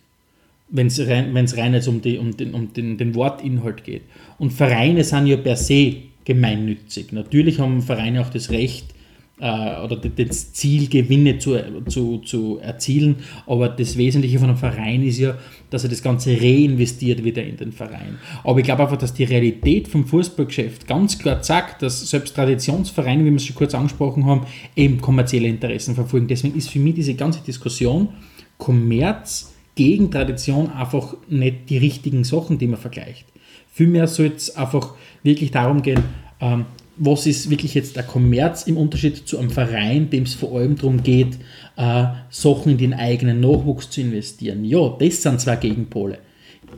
Speaker 3: wenn es rein, rein jetzt um, die, um, den, um den, den Wortinhalt geht. Und Vereine sind ja per se gemeinnützig. Natürlich haben Vereine auch das Recht, äh, oder das Ziel, Gewinne zu, zu, zu erzielen. Aber das Wesentliche von einem Verein ist ja, dass er das Ganze reinvestiert wieder in den Verein. Aber ich glaube einfach, dass die Realität vom Fußballgeschäft ganz klar sagt, dass selbst Traditionsvereine, wie wir es schon kurz angesprochen haben, eben kommerzielle Interessen verfolgen. Deswegen ist für mich diese ganze Diskussion Kommerz gegen Tradition einfach nicht die richtigen Sachen, die man vergleicht. Vielmehr soll es einfach wirklich darum gehen, ähm, was ist wirklich jetzt der Kommerz im Unterschied zu einem Verein, dem es vor allem darum geht, äh, Sachen in den eigenen Nachwuchs zu investieren. Ja, das sind zwei Gegenpole.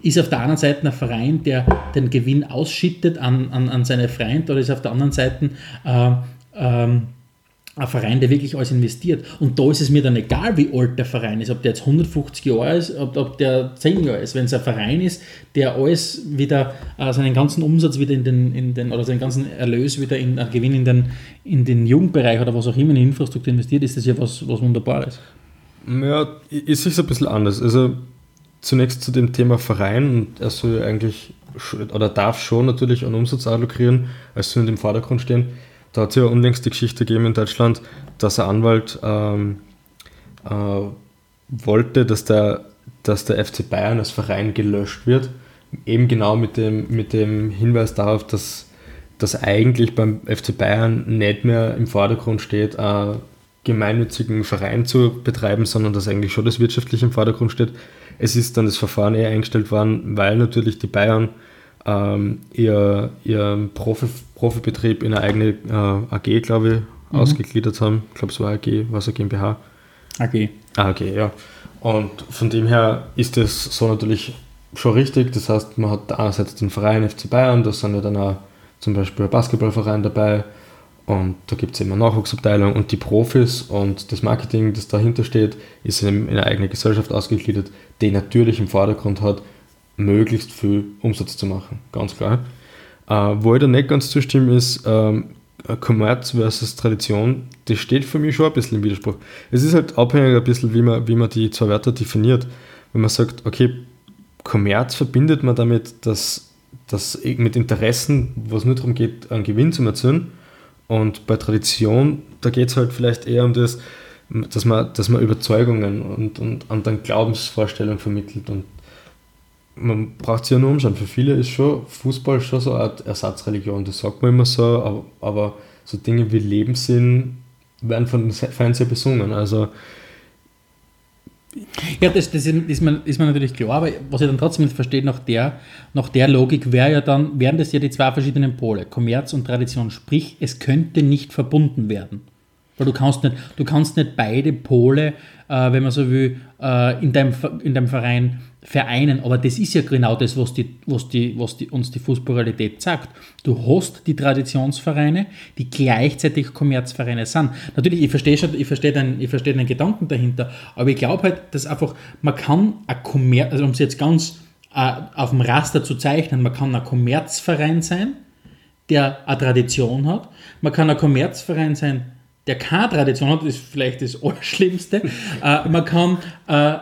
Speaker 3: Ist auf der anderen Seite ein Verein, der den Gewinn ausschüttet an, an, an seine Freunde, oder ist auf der anderen Seite äh, ähm, ein Verein, der wirklich alles investiert. Und da ist es mir dann egal, wie alt der Verein ist, ob der jetzt 150 Jahre ist, ob, ob der 10 Jahre ist. Wenn es ein Verein ist, der alles wieder, äh, seinen ganzen Umsatz wieder in den, in den, oder seinen ganzen Erlös wieder in äh, Gewinn in den, in den Jugendbereich oder was auch immer in die Infrastruktur investiert, ist das ja was, was Wunderbares.
Speaker 1: Ja, ist es ein bisschen anders. Also zunächst zu dem Thema Verein und er soll eigentlich oder darf schon natürlich einen Umsatz allokieren, als soll im Vordergrund stehen da hat es ja unlängst die Geschichte gegeben in Deutschland, dass ein Anwalt ähm, äh, wollte, dass der dass der FC Bayern als Verein gelöscht wird. Eben genau mit dem, mit dem Hinweis darauf, dass, dass eigentlich beim FC Bayern nicht mehr im Vordergrund steht, einen gemeinnützigen Verein zu betreiben, sondern dass eigentlich schon das Wirtschaftliche im Vordergrund steht. Es ist dann das Verfahren eher eingestellt worden, weil natürlich die Bayern ähm, ihr, ihren Profi, Profibetrieb in eine eigene äh, AG, glaube ich, mhm. ausgegliedert haben. Ich glaube, es war AG, was eine GmbH.
Speaker 3: AG.
Speaker 1: Ah, okay, ja. Und von dem her ist das so natürlich schon richtig. Das heißt, man hat einerseits den Verein FC Bayern, da sind ja dann auch zum Beispiel ein Basketballverein dabei und da gibt es immer Nachwuchsabteilung und die Profis und das Marketing, das dahinter steht, ist in eine eigene Gesellschaft ausgegliedert, die natürlich im Vordergrund hat, möglichst viel Umsatz zu machen, ganz klar. Äh, wo ich da nicht ganz zustimme, ist ähm, Kommerz versus Tradition, das steht für mich schon ein bisschen im Widerspruch. Es ist halt abhängig ein bisschen, wie man, wie man die zwei Wörter definiert. Wenn man sagt, okay, Kommerz verbindet man damit, dass, dass mit Interessen, wo es nur darum geht, einen Gewinn zu erzielen. Und bei Tradition, da geht es halt vielleicht eher um das, dass man, dass man Überzeugungen und, und, und dann Glaubensvorstellungen vermittelt. Und man braucht sich ja nur umschauen. Für viele ist schon Fußball schon so eine Art Ersatzreligion. Das sagt man immer so, aber, aber so Dinge wie Lebenssinn werden von den Feinden sehr besungen. Also
Speaker 3: ja, das, das ist, mir, ist mir natürlich klar, aber was ich dann trotzdem nicht verstehe, nach der, nach der Logik wäre ja dann, wären das ja die zwei verschiedenen Pole, Kommerz und Tradition. Sprich, es könnte nicht verbunden werden. Weil du kannst nicht, du kannst nicht beide Pole, äh, wenn man so will, äh, in, deinem, in deinem Verein vereinen. Aber das ist ja genau das, was, die, was, die, was die, uns die Fußballrealität sagt. Du hast die Traditionsvereine, die gleichzeitig Kommerzvereine sind. Natürlich, ich verstehe schon, ich verstehe den, ich verstehe den Gedanken dahinter, aber ich glaube halt, dass einfach, man kann ein Kommerz, also um es jetzt ganz äh, auf dem Raster zu zeichnen, man kann ein Kommerzverein sein, der eine Tradition hat, man kann ein Kommerzverein sein, der keine Tradition hat, das ist vielleicht das Allerschlimmste. äh, man kann äh,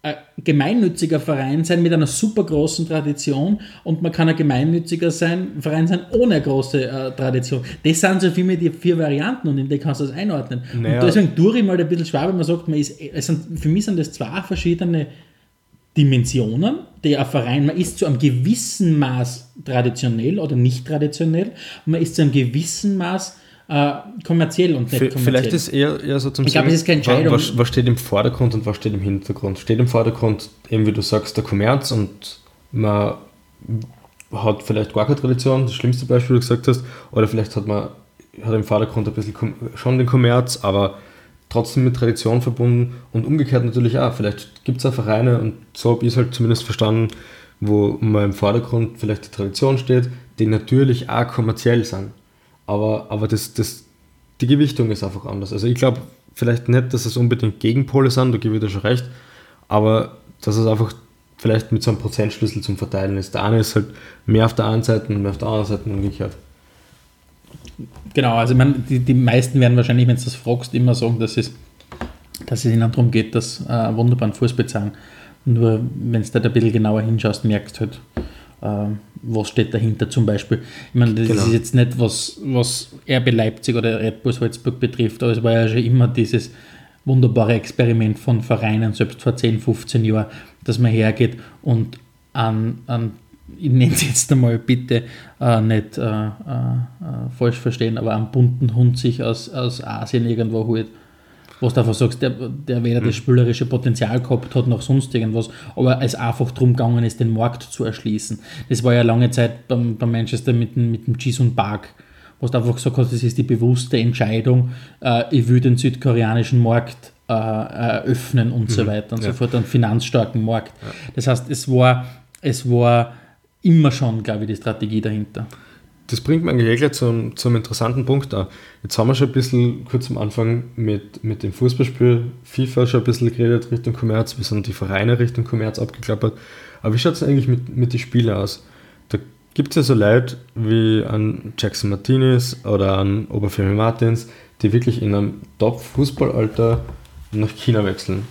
Speaker 3: ein gemeinnütziger Verein sein mit einer super großen Tradition und man kann ein gemeinnütziger sein, Verein sein ohne eine große äh, Tradition. Das sind so vielmehr die vier Varianten und in die kannst du das einordnen. Naja. Und deswegen tue ich mal ein bisschen schwer, wenn man sagt, man ist, sind, für mich sind das zwei verschiedene Dimensionen, die ein Verein, man ist zu einem gewissen Maß traditionell oder nicht traditionell man ist zu einem gewissen Maß äh, kommerziell und nicht kommerziell.
Speaker 1: Vielleicht ist eher, eher so zum
Speaker 3: Ich glaube, es ist keine Entscheidung.
Speaker 1: Was, was, steht im Vordergrund und was steht im Hintergrund? Steht im Vordergrund, eben wie du sagst, der Kommerz und man hat vielleicht gar keine Tradition, das schlimmste Beispiel, wie du gesagt hast, oder vielleicht hat man hat im Vordergrund ein bisschen schon den Kommerz, aber trotzdem mit Tradition verbunden und umgekehrt natürlich auch. Vielleicht gibt es auch Vereine und so habe ich es halt zumindest verstanden, wo man im Vordergrund vielleicht die Tradition steht, die natürlich auch kommerziell sind. Aber, aber das, das, die Gewichtung ist einfach anders. Also ich glaube vielleicht nicht, dass es unbedingt Gegenpole sind, da gebe ich dir schon recht, aber dass es einfach vielleicht mit so einem Prozentschlüssel zum Verteilen ist. Der eine ist halt mehr auf der einen Seite und mehr auf der anderen Seite umgekehrt.
Speaker 3: Genau, also ich meine, die, die meisten werden wahrscheinlich, wenn du das fragst, immer sagen, dass es, dass es ihnen darum geht, dass äh, wunderbaren Fuß bezahlen. Nur wenn du da ein bisschen genauer hinschaust, merkst du halt, was steht dahinter zum Beispiel. Ich meine, das genau. ist jetzt nicht, was, was RB Leipzig oder Red Bull Salzburg betrifft, aber es war ja schon immer dieses wunderbare Experiment von Vereinen, selbst vor 10, 15 Jahren, dass man hergeht und an, an ich nenne es jetzt einmal bitte äh, nicht äh, äh, äh falsch verstehen, aber einen bunten Hund sich aus, aus Asien irgendwo holt was du einfach sagst, der, der weder das mhm. spielerische Potenzial gehabt hat noch sonst irgendwas, aber es einfach darum gegangen ist, den Markt zu erschließen. Das war ja lange Zeit beim, beim Manchester mit dem, mit dem Jason Park, wo du einfach gesagt hast, das ist die bewusste Entscheidung, äh, ich will den südkoreanischen Markt äh, eröffnen und mhm. so weiter und ja. so fort, einen finanzstarken Markt. Ja. Das heißt, es war, es war immer schon, glaube ich, die Strategie dahinter
Speaker 1: das bringt mich eigentlich zum, zum interessanten Punkt da. Jetzt haben wir schon ein bisschen kurz am Anfang mit, mit dem Fußballspiel FIFA schon ein bisschen geredet Richtung Kommerz, wir sind die Vereine Richtung Kommerz abgeklappert. Aber wie schaut es eigentlich mit, mit den Spielen aus? Da gibt es ja so Leute wie an Jackson Martinez oder an Oberfirme Martins, die wirklich in einem Top-Fußballalter nach China wechseln.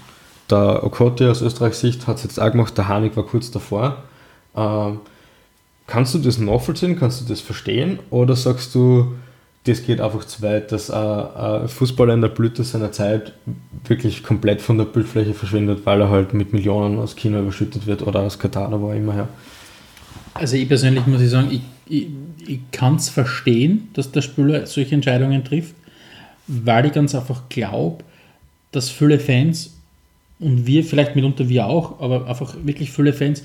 Speaker 1: Der Okote aus Österreichs Sicht hat es jetzt auch gemacht, der Hanik war kurz davor. Ähm, Kannst du das nachvollziehen? Kannst du das verstehen? Oder sagst du, das geht einfach zu weit, dass ein Fußballer in der Blüte seiner Zeit wirklich komplett von der Bildfläche verschwindet, weil er halt mit Millionen aus China überschüttet wird oder aus Katar oder wo immer her.
Speaker 3: Also ich persönlich muss ich sagen, ich, ich, ich kann es verstehen, dass der Spieler solche Entscheidungen trifft, weil ich ganz einfach glaube, dass viele Fans und wir vielleicht mitunter wir auch, aber einfach wirklich viele Fans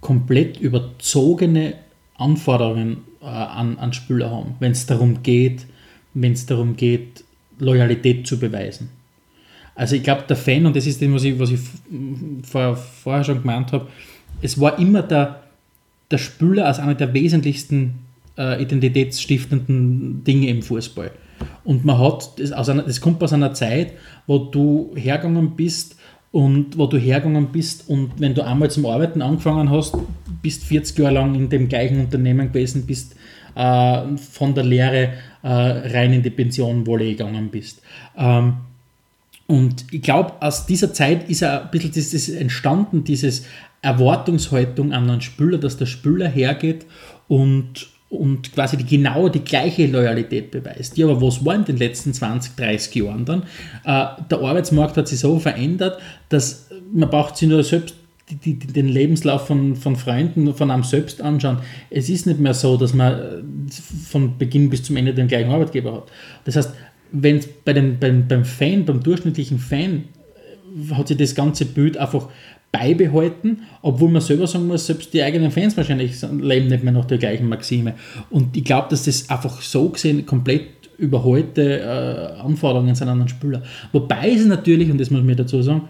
Speaker 3: komplett überzogene Anforderungen äh, an, an Spieler haben, wenn es darum geht, wenn es darum geht, Loyalität zu beweisen. Also ich glaube, der Fan, und das ist das, was ich, was ich vor, vorher schon gemeint habe, es war immer der, der Spieler als einer der wesentlichsten äh, identitätsstiftenden Dinge im Fußball. Und man hat, das, aus einer, das kommt aus einer Zeit, wo du hergegangen bist und wo du hergegangen bist und wenn du einmal zum Arbeiten angefangen hast, bist 40 Jahre lang in dem gleichen Unternehmen gewesen, bist äh, von der Lehre äh, rein in die Pension wolle gegangen bist. Ähm, und ich glaube, aus dieser Zeit ist ein bisschen das entstanden, dieses Erwartungshaltung an einen Spüler, dass der Spüler hergeht und, und quasi die, genau die gleiche Loyalität beweist. Ja, aber was war in den letzten 20, 30 Jahren dann? Äh, der Arbeitsmarkt hat sich so verändert, dass man braucht sich nur selbst die, die, den Lebenslauf von, von Freunden, von einem selbst anschauen. Es ist nicht mehr so, dass man äh, von Beginn bis zum Ende den gleichen Arbeitgeber hat. Das heißt, wenn bei dem, beim, beim Fan, beim durchschnittlichen Fan, äh, hat sich das ganze Bild einfach beibehalten, obwohl man selber sagen muss, selbst die eigenen Fans wahrscheinlich leben nicht mehr nach der gleichen Maxime. Und ich glaube, dass das einfach so gesehen komplett überholte äh, Anforderungen sind an einen Spieler. Wobei es natürlich, und das muss man dazu sagen,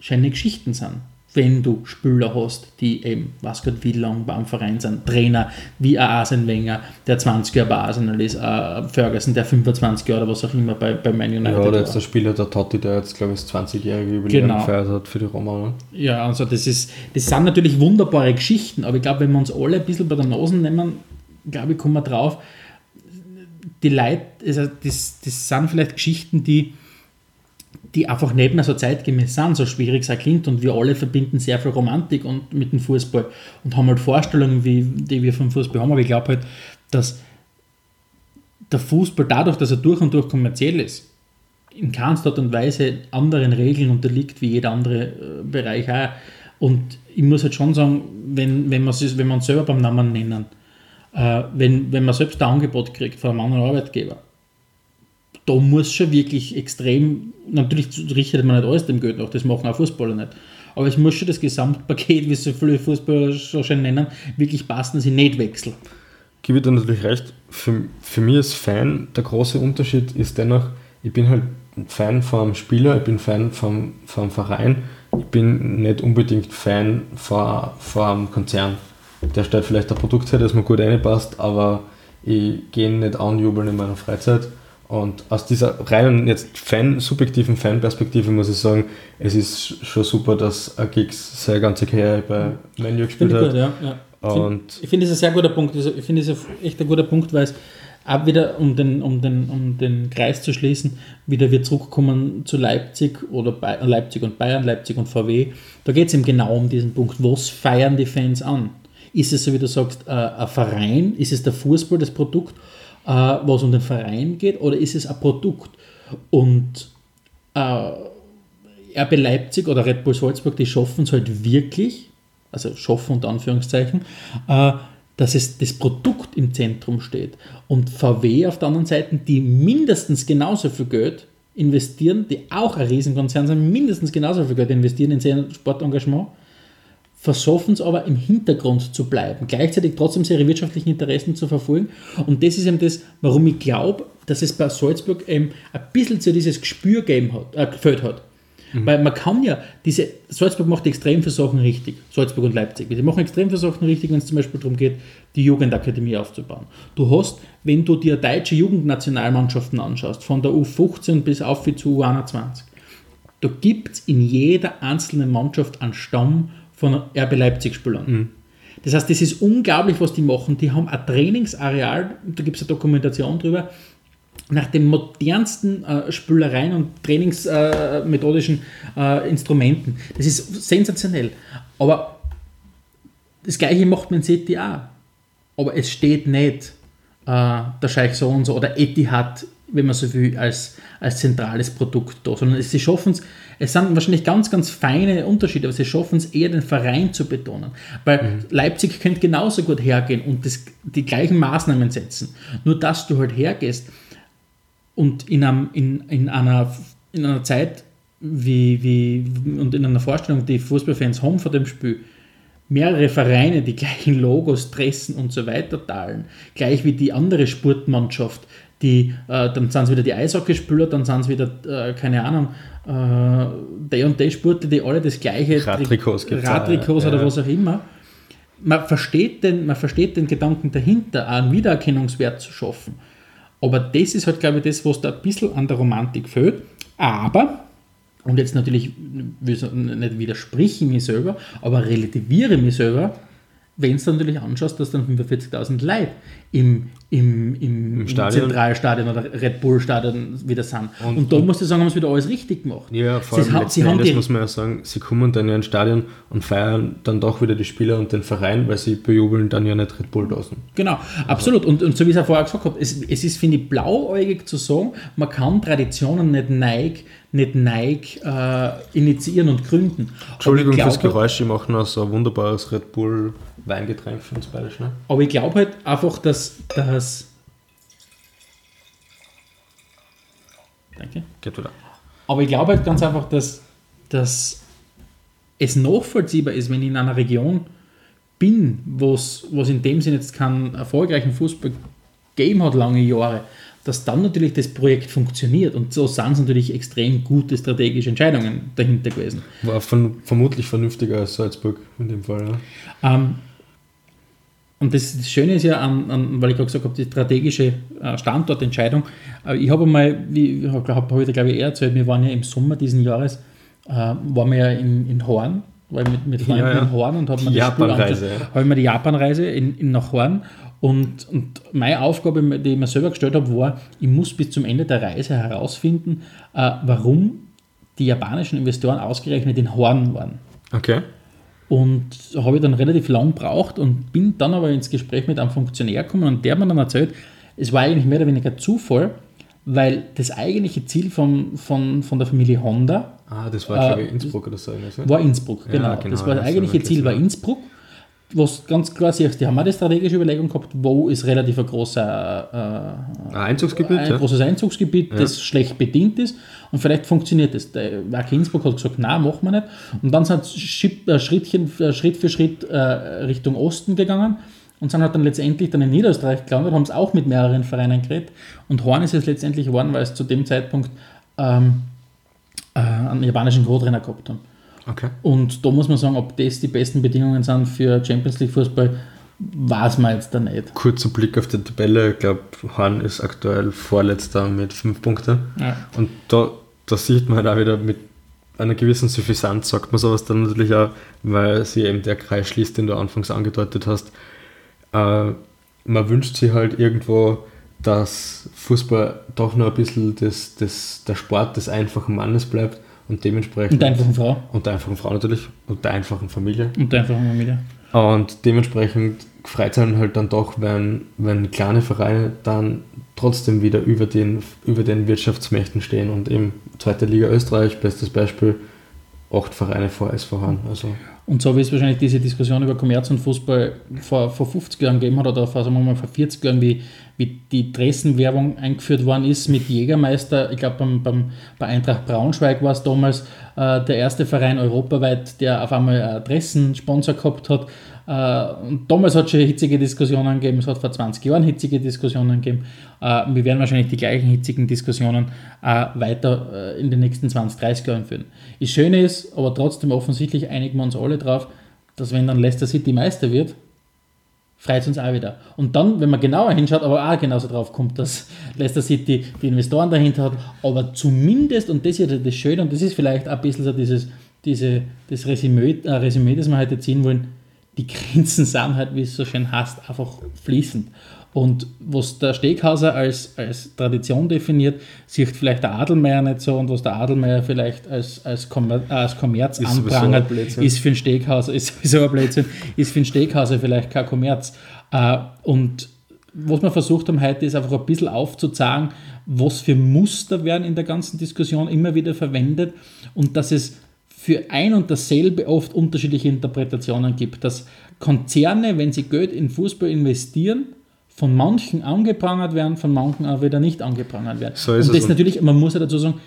Speaker 3: schöne Geschichten sind wenn du Spieler hast, die eben, was Gott wie lang beim Verein sind, Trainer wie ein Arsene Wenger, der 20 Jahre bei Arsenal ist, äh, Ferguson, der 25 Jahre oder was auch immer bei, bei Man United
Speaker 1: Ja, oder jetzt der Spieler, der Totti, der jetzt, glaube ich, das 20-jährige Jubiläum genau. gefeiert hat für die Roma. Ne?
Speaker 3: Ja, also das, ist, das sind natürlich wunderbare Geschichten, aber ich glaube, wenn wir uns alle ein bisschen bei der Nase nehmen, glaube ich, kommen wir drauf, die Leute, also das, das sind vielleicht Geschichten, die die einfach nicht mehr so zeitgemäß sind, so schwierig es auch klingt. Und wir alle verbinden sehr viel Romantik und, mit dem Fußball und haben halt Vorstellungen, wie, die wir vom Fußball haben. Aber ich glaube halt, dass der Fußball dadurch, dass er durch und durch kommerziell ist, in keinster Art und Weise anderen Regeln unterliegt wie jeder andere äh, Bereich auch. Und ich muss halt schon sagen, wenn, wenn, wenn wir uns selber beim Namen nennen, äh, wenn, wenn man selbst ein Angebot kriegt von einem anderen Arbeitgeber, da muss schon wirklich extrem, natürlich richtet man nicht alles dem Geld nach, das machen auch Fußballer nicht. Aber es muss schon das Gesamtpaket, wie so viele Fußballer so schön nennen, wirklich passen, dass ich nicht wechsle.
Speaker 1: Gebe ich dir natürlich recht. Für, für mich als Fan, der große Unterschied ist dennoch, ich bin halt Fan vom Spieler, ich bin Fan vom, vom Verein, ich bin nicht unbedingt Fan vor einem Konzern. Der stellt vielleicht ein Produkt her, das mir gut reinpasst, aber ich gehe nicht anjubeln in meiner Freizeit und aus dieser reinen, jetzt Fan, subjektiven Fanperspektive muss ich sagen, es ist schon super, dass Giggs seine ganze Karriere bei Menu gespielt hat. Gut, ja,
Speaker 3: ja. Und ich finde es ein sehr guter Punkt. Ich finde es echt ein guter Punkt, weil es auch wieder, um den, um, den, um den Kreis zu schließen, wieder wir zurückkommen zu Leipzig oder Bay Leipzig und Bayern, Leipzig und VW. Da geht es eben genau um diesen Punkt. Was feiern die Fans an? Ist es, so wie du sagst, äh, ein Verein? Ist es der Fußball, das Produkt? Äh, was um den Verein geht, oder ist es ein Produkt? Und äh, RB Leipzig oder Red Bull Salzburg, die schaffen es halt wirklich, also schaffen unter Anführungszeichen, äh, dass es das Produkt im Zentrum steht. Und VW auf der anderen Seite, die mindestens genauso viel Geld investieren, die auch ein Riesenkonzern sind, mindestens genauso viel Geld investieren in sein Sportengagement, versoffen es aber im Hintergrund zu bleiben, gleichzeitig trotzdem ihre wirtschaftlichen Interessen zu verfolgen. Und das ist eben das, warum ich glaube, dass es bei Salzburg eben ein bisschen so dieses Gespür hat, äh, gefällt hat. Mhm. Weil man kann ja, diese, Salzburg macht extrem viele Sachen richtig, Salzburg und Leipzig. Sie machen extrem viele Sachen richtig, wenn es zum Beispiel darum geht, die Jugendakademie aufzubauen. Du hast, wenn du dir deutsche Jugendnationalmannschaften anschaust, von der U15 bis auf zu U21, da gibt es in jeder einzelnen Mannschaft einen Stamm von RB Leipzig Spielern. Mhm. Das heißt, das ist unglaublich, was die machen. Die haben ein Trainingsareal, da gibt es eine Dokumentation drüber, nach den modernsten äh, Spülereien und trainingsmethodischen äh, äh, Instrumenten. Das ist sensationell. Aber das gleiche macht man City auch. Aber es steht nicht äh, der Scheich so und so oder Etihad, wenn man so will, als, als zentrales Produkt da, sondern sie schaffen es, es sind wahrscheinlich ganz, ganz feine Unterschiede, aber sie schaffen es eher, den Verein zu betonen. Weil mhm. Leipzig könnte genauso gut hergehen und das, die gleichen Maßnahmen setzen. Nur, dass du halt hergehst und in, einem, in, in, einer, in einer Zeit wie, wie, und in einer Vorstellung, die Fußballfans haben vor dem Spiel, mehrere Vereine die gleichen Logos, Dressen und so weiter teilen, gleich wie die andere Sportmannschaft, die, äh, dann sind es wieder die Eishockeyspieler, dann sind es wieder, äh, keine Ahnung, äh, der und der Sportler, die alle das gleiche
Speaker 1: Radtrikots,
Speaker 3: Radtrikots oder ja. was auch immer. Man versteht, den, man versteht den Gedanken dahinter, einen Wiedererkennungswert zu schaffen. Aber das ist halt, glaube ich, das, was da ein bisschen an der Romantik fehlt. Aber und jetzt natürlich, nicht widersprich ich mir selber, aber relativiere mich selber, wenn du natürlich anschaust, dass dann 45.000 Leute im, im, im, Im, Zentralstadion oder Red Bull Stadion wieder sind. Und, und da musst du sagen, haben sie wieder alles richtig gemacht.
Speaker 1: Ja, vor allem sie, haben Endes muss man ja sagen, sie kommen dann ja ins Stadion und feiern dann doch wieder die Spieler und den Verein, weil sie bejubeln dann ja nicht Red Bull draußen.
Speaker 3: Genau, absolut. Und, und so wie ich es vorher gesagt habe, es, es ist, finde ich, blauäugig zu sagen, man kann Traditionen nicht neig nicht Nike äh, initiieren und gründen.
Speaker 1: Entschuldigung glaub, fürs Geräusch, ich mache noch so ein wunderbares Red Bull Weingetränk für uns beide schnell.
Speaker 3: Aber ich glaube halt einfach, dass das. Danke.
Speaker 1: Geht wieder.
Speaker 3: Aber ich glaube halt ganz einfach, dass, dass es nachvollziehbar ist, wenn ich in einer Region bin, wo es in dem Sinne jetzt keinen erfolgreichen Fußball gegeben hat, lange Jahre, dass dann natürlich das Projekt funktioniert. Und so sind es natürlich extrem gute strategische Entscheidungen dahinter gewesen.
Speaker 1: War von, vermutlich vernünftiger als Salzburg in dem Fall.
Speaker 3: Ja. Ähm, und das, das, Schöne ist ja, an, an, weil ich gerade gesagt habe, die strategische äh, Standortentscheidung. Ich habe mal, wie ich habe heute glaube ich eher erzählt, wir waren ja im Sommer diesen Jahres, äh, waren wir ja in, in Horn, weil mit, mit Freunden ja, ja. in Horn und haben
Speaker 1: mir die Japanreise. Ja.
Speaker 3: Habe ich mir die Japanreise in, in nach Horn und, und meine Aufgabe, die ich mir selber gestellt habe, war, ich muss bis zum Ende der Reise herausfinden, äh, warum die japanischen Investoren ausgerechnet in Horn waren.
Speaker 1: Okay.
Speaker 3: Und habe ich dann relativ lang gebraucht und bin dann aber ins Gespräch mit einem Funktionär gekommen und der hat mir dann erzählt, es war eigentlich mehr oder weniger Zufall, weil das eigentliche Ziel von, von, von der Familie Honda.
Speaker 1: Ah, das war, äh, glaube ich, Innsbruck oder so.
Speaker 3: War Innsbruck, genau. Ja, genau das war das eigentliche Ziel war Innsbruck was ganz klar siehst, die haben auch die strategische Überlegung gehabt, wo ist relativ ein großer
Speaker 1: äh, Einzugsgebiet,
Speaker 3: ein ja. großes Einzugsgebiet, ja. das schlecht bedient ist und vielleicht funktioniert das. Der Werk Innsbruck hat gesagt, nein, machen wir nicht. Und dann sind sie äh, Schrittchen, äh, Schritt für Schritt äh, Richtung Osten gegangen und sind halt dann letztendlich dann in Niederösterreich gelandet, haben es auch mit mehreren Vereinen geredet und Horn ist es letztendlich geworden, weil es zu dem Zeitpunkt ähm, äh, einen japanischen Co-Trainer gehabt haben.
Speaker 1: Okay.
Speaker 3: Und da muss man sagen, ob das die besten Bedingungen sind für Champions League Fußball, weiß man jetzt da nicht.
Speaker 1: Kurzer Blick auf die Tabelle. Ich glaube, Horn ist aktuell Vorletzter mit fünf Punkten. Ja. Und da, da sieht man halt auch wieder mit einer gewissen Suffisanz, sagt man sowas dann natürlich auch, weil sie eben der Kreis schließt, den du anfangs angedeutet hast. Äh, man wünscht sich halt irgendwo, dass Fußball doch noch ein bisschen das, das, der Sport des einfachen Mannes bleibt und dementsprechend.
Speaker 3: Und der einfachen Frau.
Speaker 1: Und der einfachen Frau natürlich. Und der einfachen Familie.
Speaker 3: Und der einfachen Familie.
Speaker 1: Und dementsprechend freut es halt dann doch, wenn, wenn kleine Vereine dann trotzdem wieder über den, über den Wirtschaftsmächten stehen und eben zweite Liga Österreich, bestes Beispiel, acht Vereine vor SV Hahn. Also.
Speaker 3: Und so wie es wahrscheinlich diese Diskussion über Kommerz und Fußball vor, vor 50 Jahren gegeben hat oder vor, sagen wir mal, vor 40 Jahren, wie, wie die Dresden-Werbung eingeführt worden ist mit Jägermeister. Ich glaube, beim, beim, bei Eintracht Braunschweig war es damals äh, der erste Verein europaweit, der auf einmal einen Dressen-Sponsor gehabt hat. Äh, und damals hat es schon hitzige Diskussionen gegeben, es hat vor 20 Jahren hitzige Diskussionen gegeben. Äh, wir werden wahrscheinlich die gleichen hitzigen Diskussionen äh, weiter in den nächsten 20, 30 Jahren führen. Das Schöne ist, aber trotzdem offensichtlich einigen wir uns alle drauf, dass wenn dann Leicester City Meister wird, freut uns auch wieder. Und dann, wenn man genauer hinschaut, aber auch genauso drauf kommt, dass Leicester City die Investoren dahinter hat, aber zumindest, und das ist ja das Schöne, und das ist vielleicht auch ein bisschen so dieses, diese, das Resümee, äh, Resümee, das wir heute ziehen wollen, die Grenzen sind halt, wie es so schön heißt, einfach fließend. Und was der Steghauser als, als Tradition definiert, sieht vielleicht der Adelmeier nicht so und was der Adelmeier vielleicht als, als, Kommer als Kommerz ist anprangert, ist für den Steghauser, ist sowieso ein Blödsinn, ist für den Steghauser vielleicht kein Kommerz. Äh, und was wir versucht haben heute, ist einfach ein bisschen aufzuzeigen, was für Muster werden in der ganzen Diskussion immer wieder verwendet und dass es für ein und dasselbe oft unterschiedliche Interpretationen gibt. Dass Konzerne, wenn sie Geld in Fußball investieren, von manchen angeprangert werden, von manchen auch wieder nicht angeprangert werden. So und das ist natürlich, man muss ja dazu sagen,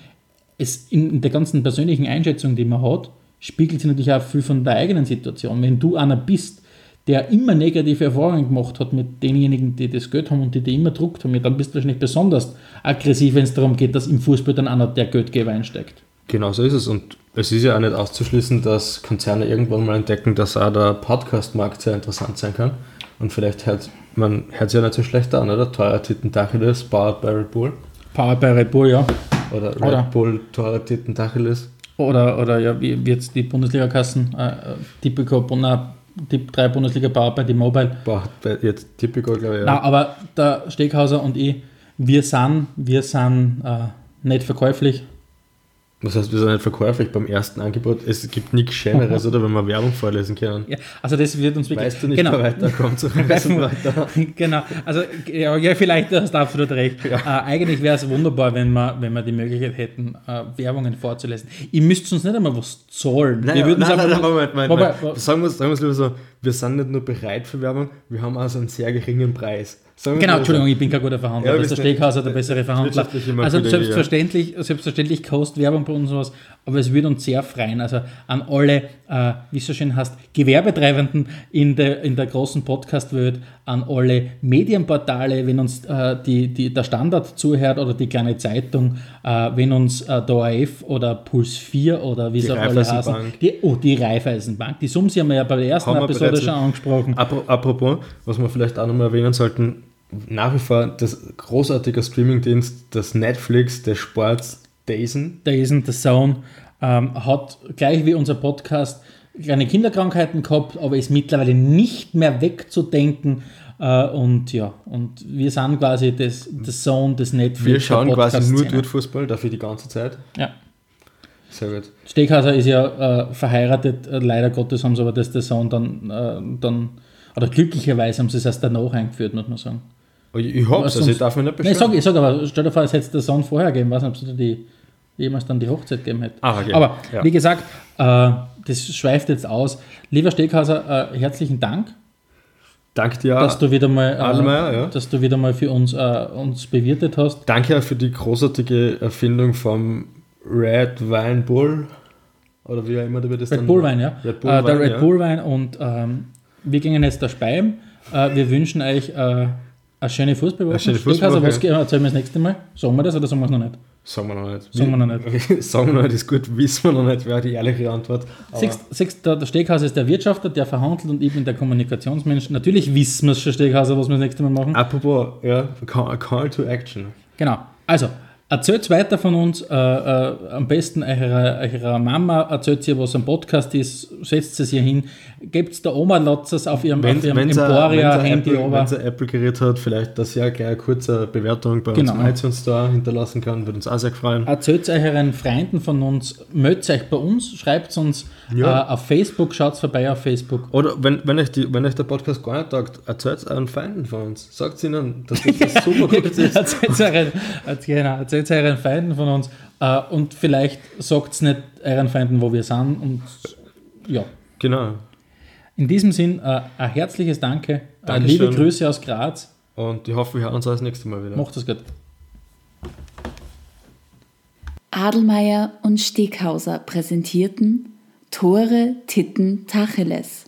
Speaker 3: es in der ganzen persönlichen Einschätzung, die man hat, spiegelt sich natürlich auch viel von der eigenen Situation. Wenn du einer bist, der immer negative Erfahrungen gemacht hat mit denjenigen, die das Geld haben und die die immer druckt haben, dann bist du wahrscheinlich besonders aggressiv, wenn es darum geht, dass im Fußball dann einer der Geldgeber einsteigt.
Speaker 1: Genau so ist es. Und es ist ja auch nicht auszuschließen, dass Konzerne irgendwann mal entdecken, dass auch der Podcast-Markt sehr interessant sein kann. Und vielleicht hört man hört sich ja nicht so schlecht an, oder? Teuer Titten Tacheles, Powered by Red Bull.
Speaker 3: Powered by Red Bull, ja.
Speaker 1: Oder Red oder. Bull Teuer Titten Tacheles.
Speaker 3: Oder, oder ja, wie, jetzt die Bundesliga-Kassen, äh, Typico, na, die drei Bundesliga Powered by die Mobile.
Speaker 1: Boah, jetzt Typico, glaube ich. Ja.
Speaker 3: Nein, aber der Steghauser und ich, wir sind, wir sind äh, nicht verkäuflich,
Speaker 1: was heißt, wir sind nicht verkäuflich beim ersten Angebot? Es gibt nichts Schöneres, oder wenn wir Werbung vorlesen können.
Speaker 3: Ja, also das wird uns
Speaker 1: wirklich... Weißt du nicht genau. weiter, komm zu weiter.
Speaker 3: genau, also ja, ja, vielleicht hast du absolut recht. Ja. Äh, eigentlich wäre es wunderbar, wenn wir, wenn wir die Möglichkeit hätten, äh, Werbungen vorzulesen. Ihr müsst uns nicht einmal was zahlen.
Speaker 1: Nein,
Speaker 3: wir
Speaker 1: würden nein, nein, nein, Moment, Moment, Moment. Sagen wir es lieber so, wir sind nicht nur bereit für Werbung, wir haben also einen sehr geringen Preis.
Speaker 3: Genau, Entschuldigung, ich bin kein guter Verhandler. Ja, das ist der Steghauser der bessere Verhandler. Also selbstverständlich, selbstverständlich kostet Werbung bei uns sowas, aber es würde uns sehr freuen. Also an alle, äh, wie es so schön heißt, Gewerbetreibenden in der, in der großen Podcast-Welt, an alle Medienportale, wenn uns äh, die, die, der Standard zuhört oder die kleine Zeitung, äh, wenn uns äh, der ORF oder Puls 4 oder wie es auch alle heißen. Die, oh, die Raiffeisenbank. Die Sumsi haben wir ja bei der ersten Episode schon angesprochen.
Speaker 1: Apropos, was wir vielleicht auch nochmal erwähnen sollten, nach wie vor das großartige Streamingdienst, das Netflix des Sports, Dazen.
Speaker 3: Dazen, The Zone, ähm, hat gleich wie unser Podcast kleine Kinderkrankheiten gehabt, aber ist mittlerweile nicht mehr wegzudenken. Äh, und ja, und wir sind quasi das, das Zone des Netflix.
Speaker 1: Wir schauen quasi nur dort Fußball, dafür die ganze Zeit.
Speaker 3: Ja. Sehr gut. Steghauser ist ja äh, verheiratet, äh, leider Gottes haben sie aber das The Zone dann, äh, dann, oder glücklicherweise haben sie es erst danach eingeführt, muss man sagen.
Speaker 1: Ich es, also ich darf mich nicht
Speaker 3: beschweren. Nein, ich sage, sag aber, stell dir vor, es hätte der Sohn vorher gegeben, weiß nicht, ob es die jemals dann die Hochzeit gegeben hätte. Ah, okay. Aber ja. wie gesagt, äh, das schweift jetzt aus. Lieber Steghauser, äh, herzlichen Dank.
Speaker 1: Danke dir,
Speaker 3: dass du wieder mal, äh, ja. dass du wieder mal für uns, äh, uns bewirtet hast.
Speaker 1: Danke auch für die großartige Erfindung vom Red Wine Bull. Oder wie auch immer du das
Speaker 3: Red Bull Wein, ja. Red Bull äh, der Red ja. Bull Wein und ähm, wir gingen jetzt da Speim. Äh, wir wünschen euch eine schöne Fußballwoche. Eine schöne Fußballwoche. Was erzählen wir das nächste Mal? Sagen wir das oder sagen wir es noch nicht?
Speaker 1: Sagen wir noch nicht.
Speaker 3: Sagen wir noch nicht.
Speaker 1: sagen wir noch nicht, ist gut, wissen wir noch nicht, wäre die ehrliche Antwort.
Speaker 3: Siehst, der, der Steghauser ist der Wirtschafter, der verhandelt und ich bin der Kommunikationsmensch. Natürlich wissen wir es schon, Steghauser, was wir das nächste Mal machen.
Speaker 1: Apropos, ja, call to action.
Speaker 3: Genau. Also, Erzählt weiter von uns, äh, äh, am besten eurer, eurer Mama, erzählt ihr, was am Podcast ist, setzt es ihr hin, gebt der Oma Lotzers auf ihrem,
Speaker 1: wenn, auf ihrem Emporia-Handy Wenn sie ein Apple-Gerät hat, vielleicht, dass sie auch gleich eine kurze Bewertung bei genau. uns im iTunes Store hinterlassen kann, würde uns auch sehr gefallen.
Speaker 3: Erzählt euren Freunden von uns, meldet euch bei uns, schreibt uns ja. äh, auf Facebook, schaut vorbei auf Facebook.
Speaker 1: Oder wenn, wenn, euch die, wenn euch der Podcast gar nicht taugt, erzählt euren Freunden von uns. Sagt ihnen, dass das super gut ist.
Speaker 3: erzählt euren, genau, erzählt erzählt euren Feinden von uns äh, und vielleicht sagt es nicht euren Feinden, wo wir sind. Und ja.
Speaker 1: Genau.
Speaker 3: In diesem Sinn, äh, ein herzliches Danke. Äh, liebe Grüße aus Graz.
Speaker 1: Und ich hoffe, wir hören uns das nächste Mal wieder.
Speaker 3: Macht es gut.
Speaker 2: Adelmeier und Steghauser präsentierten Tore Titten Tacheles.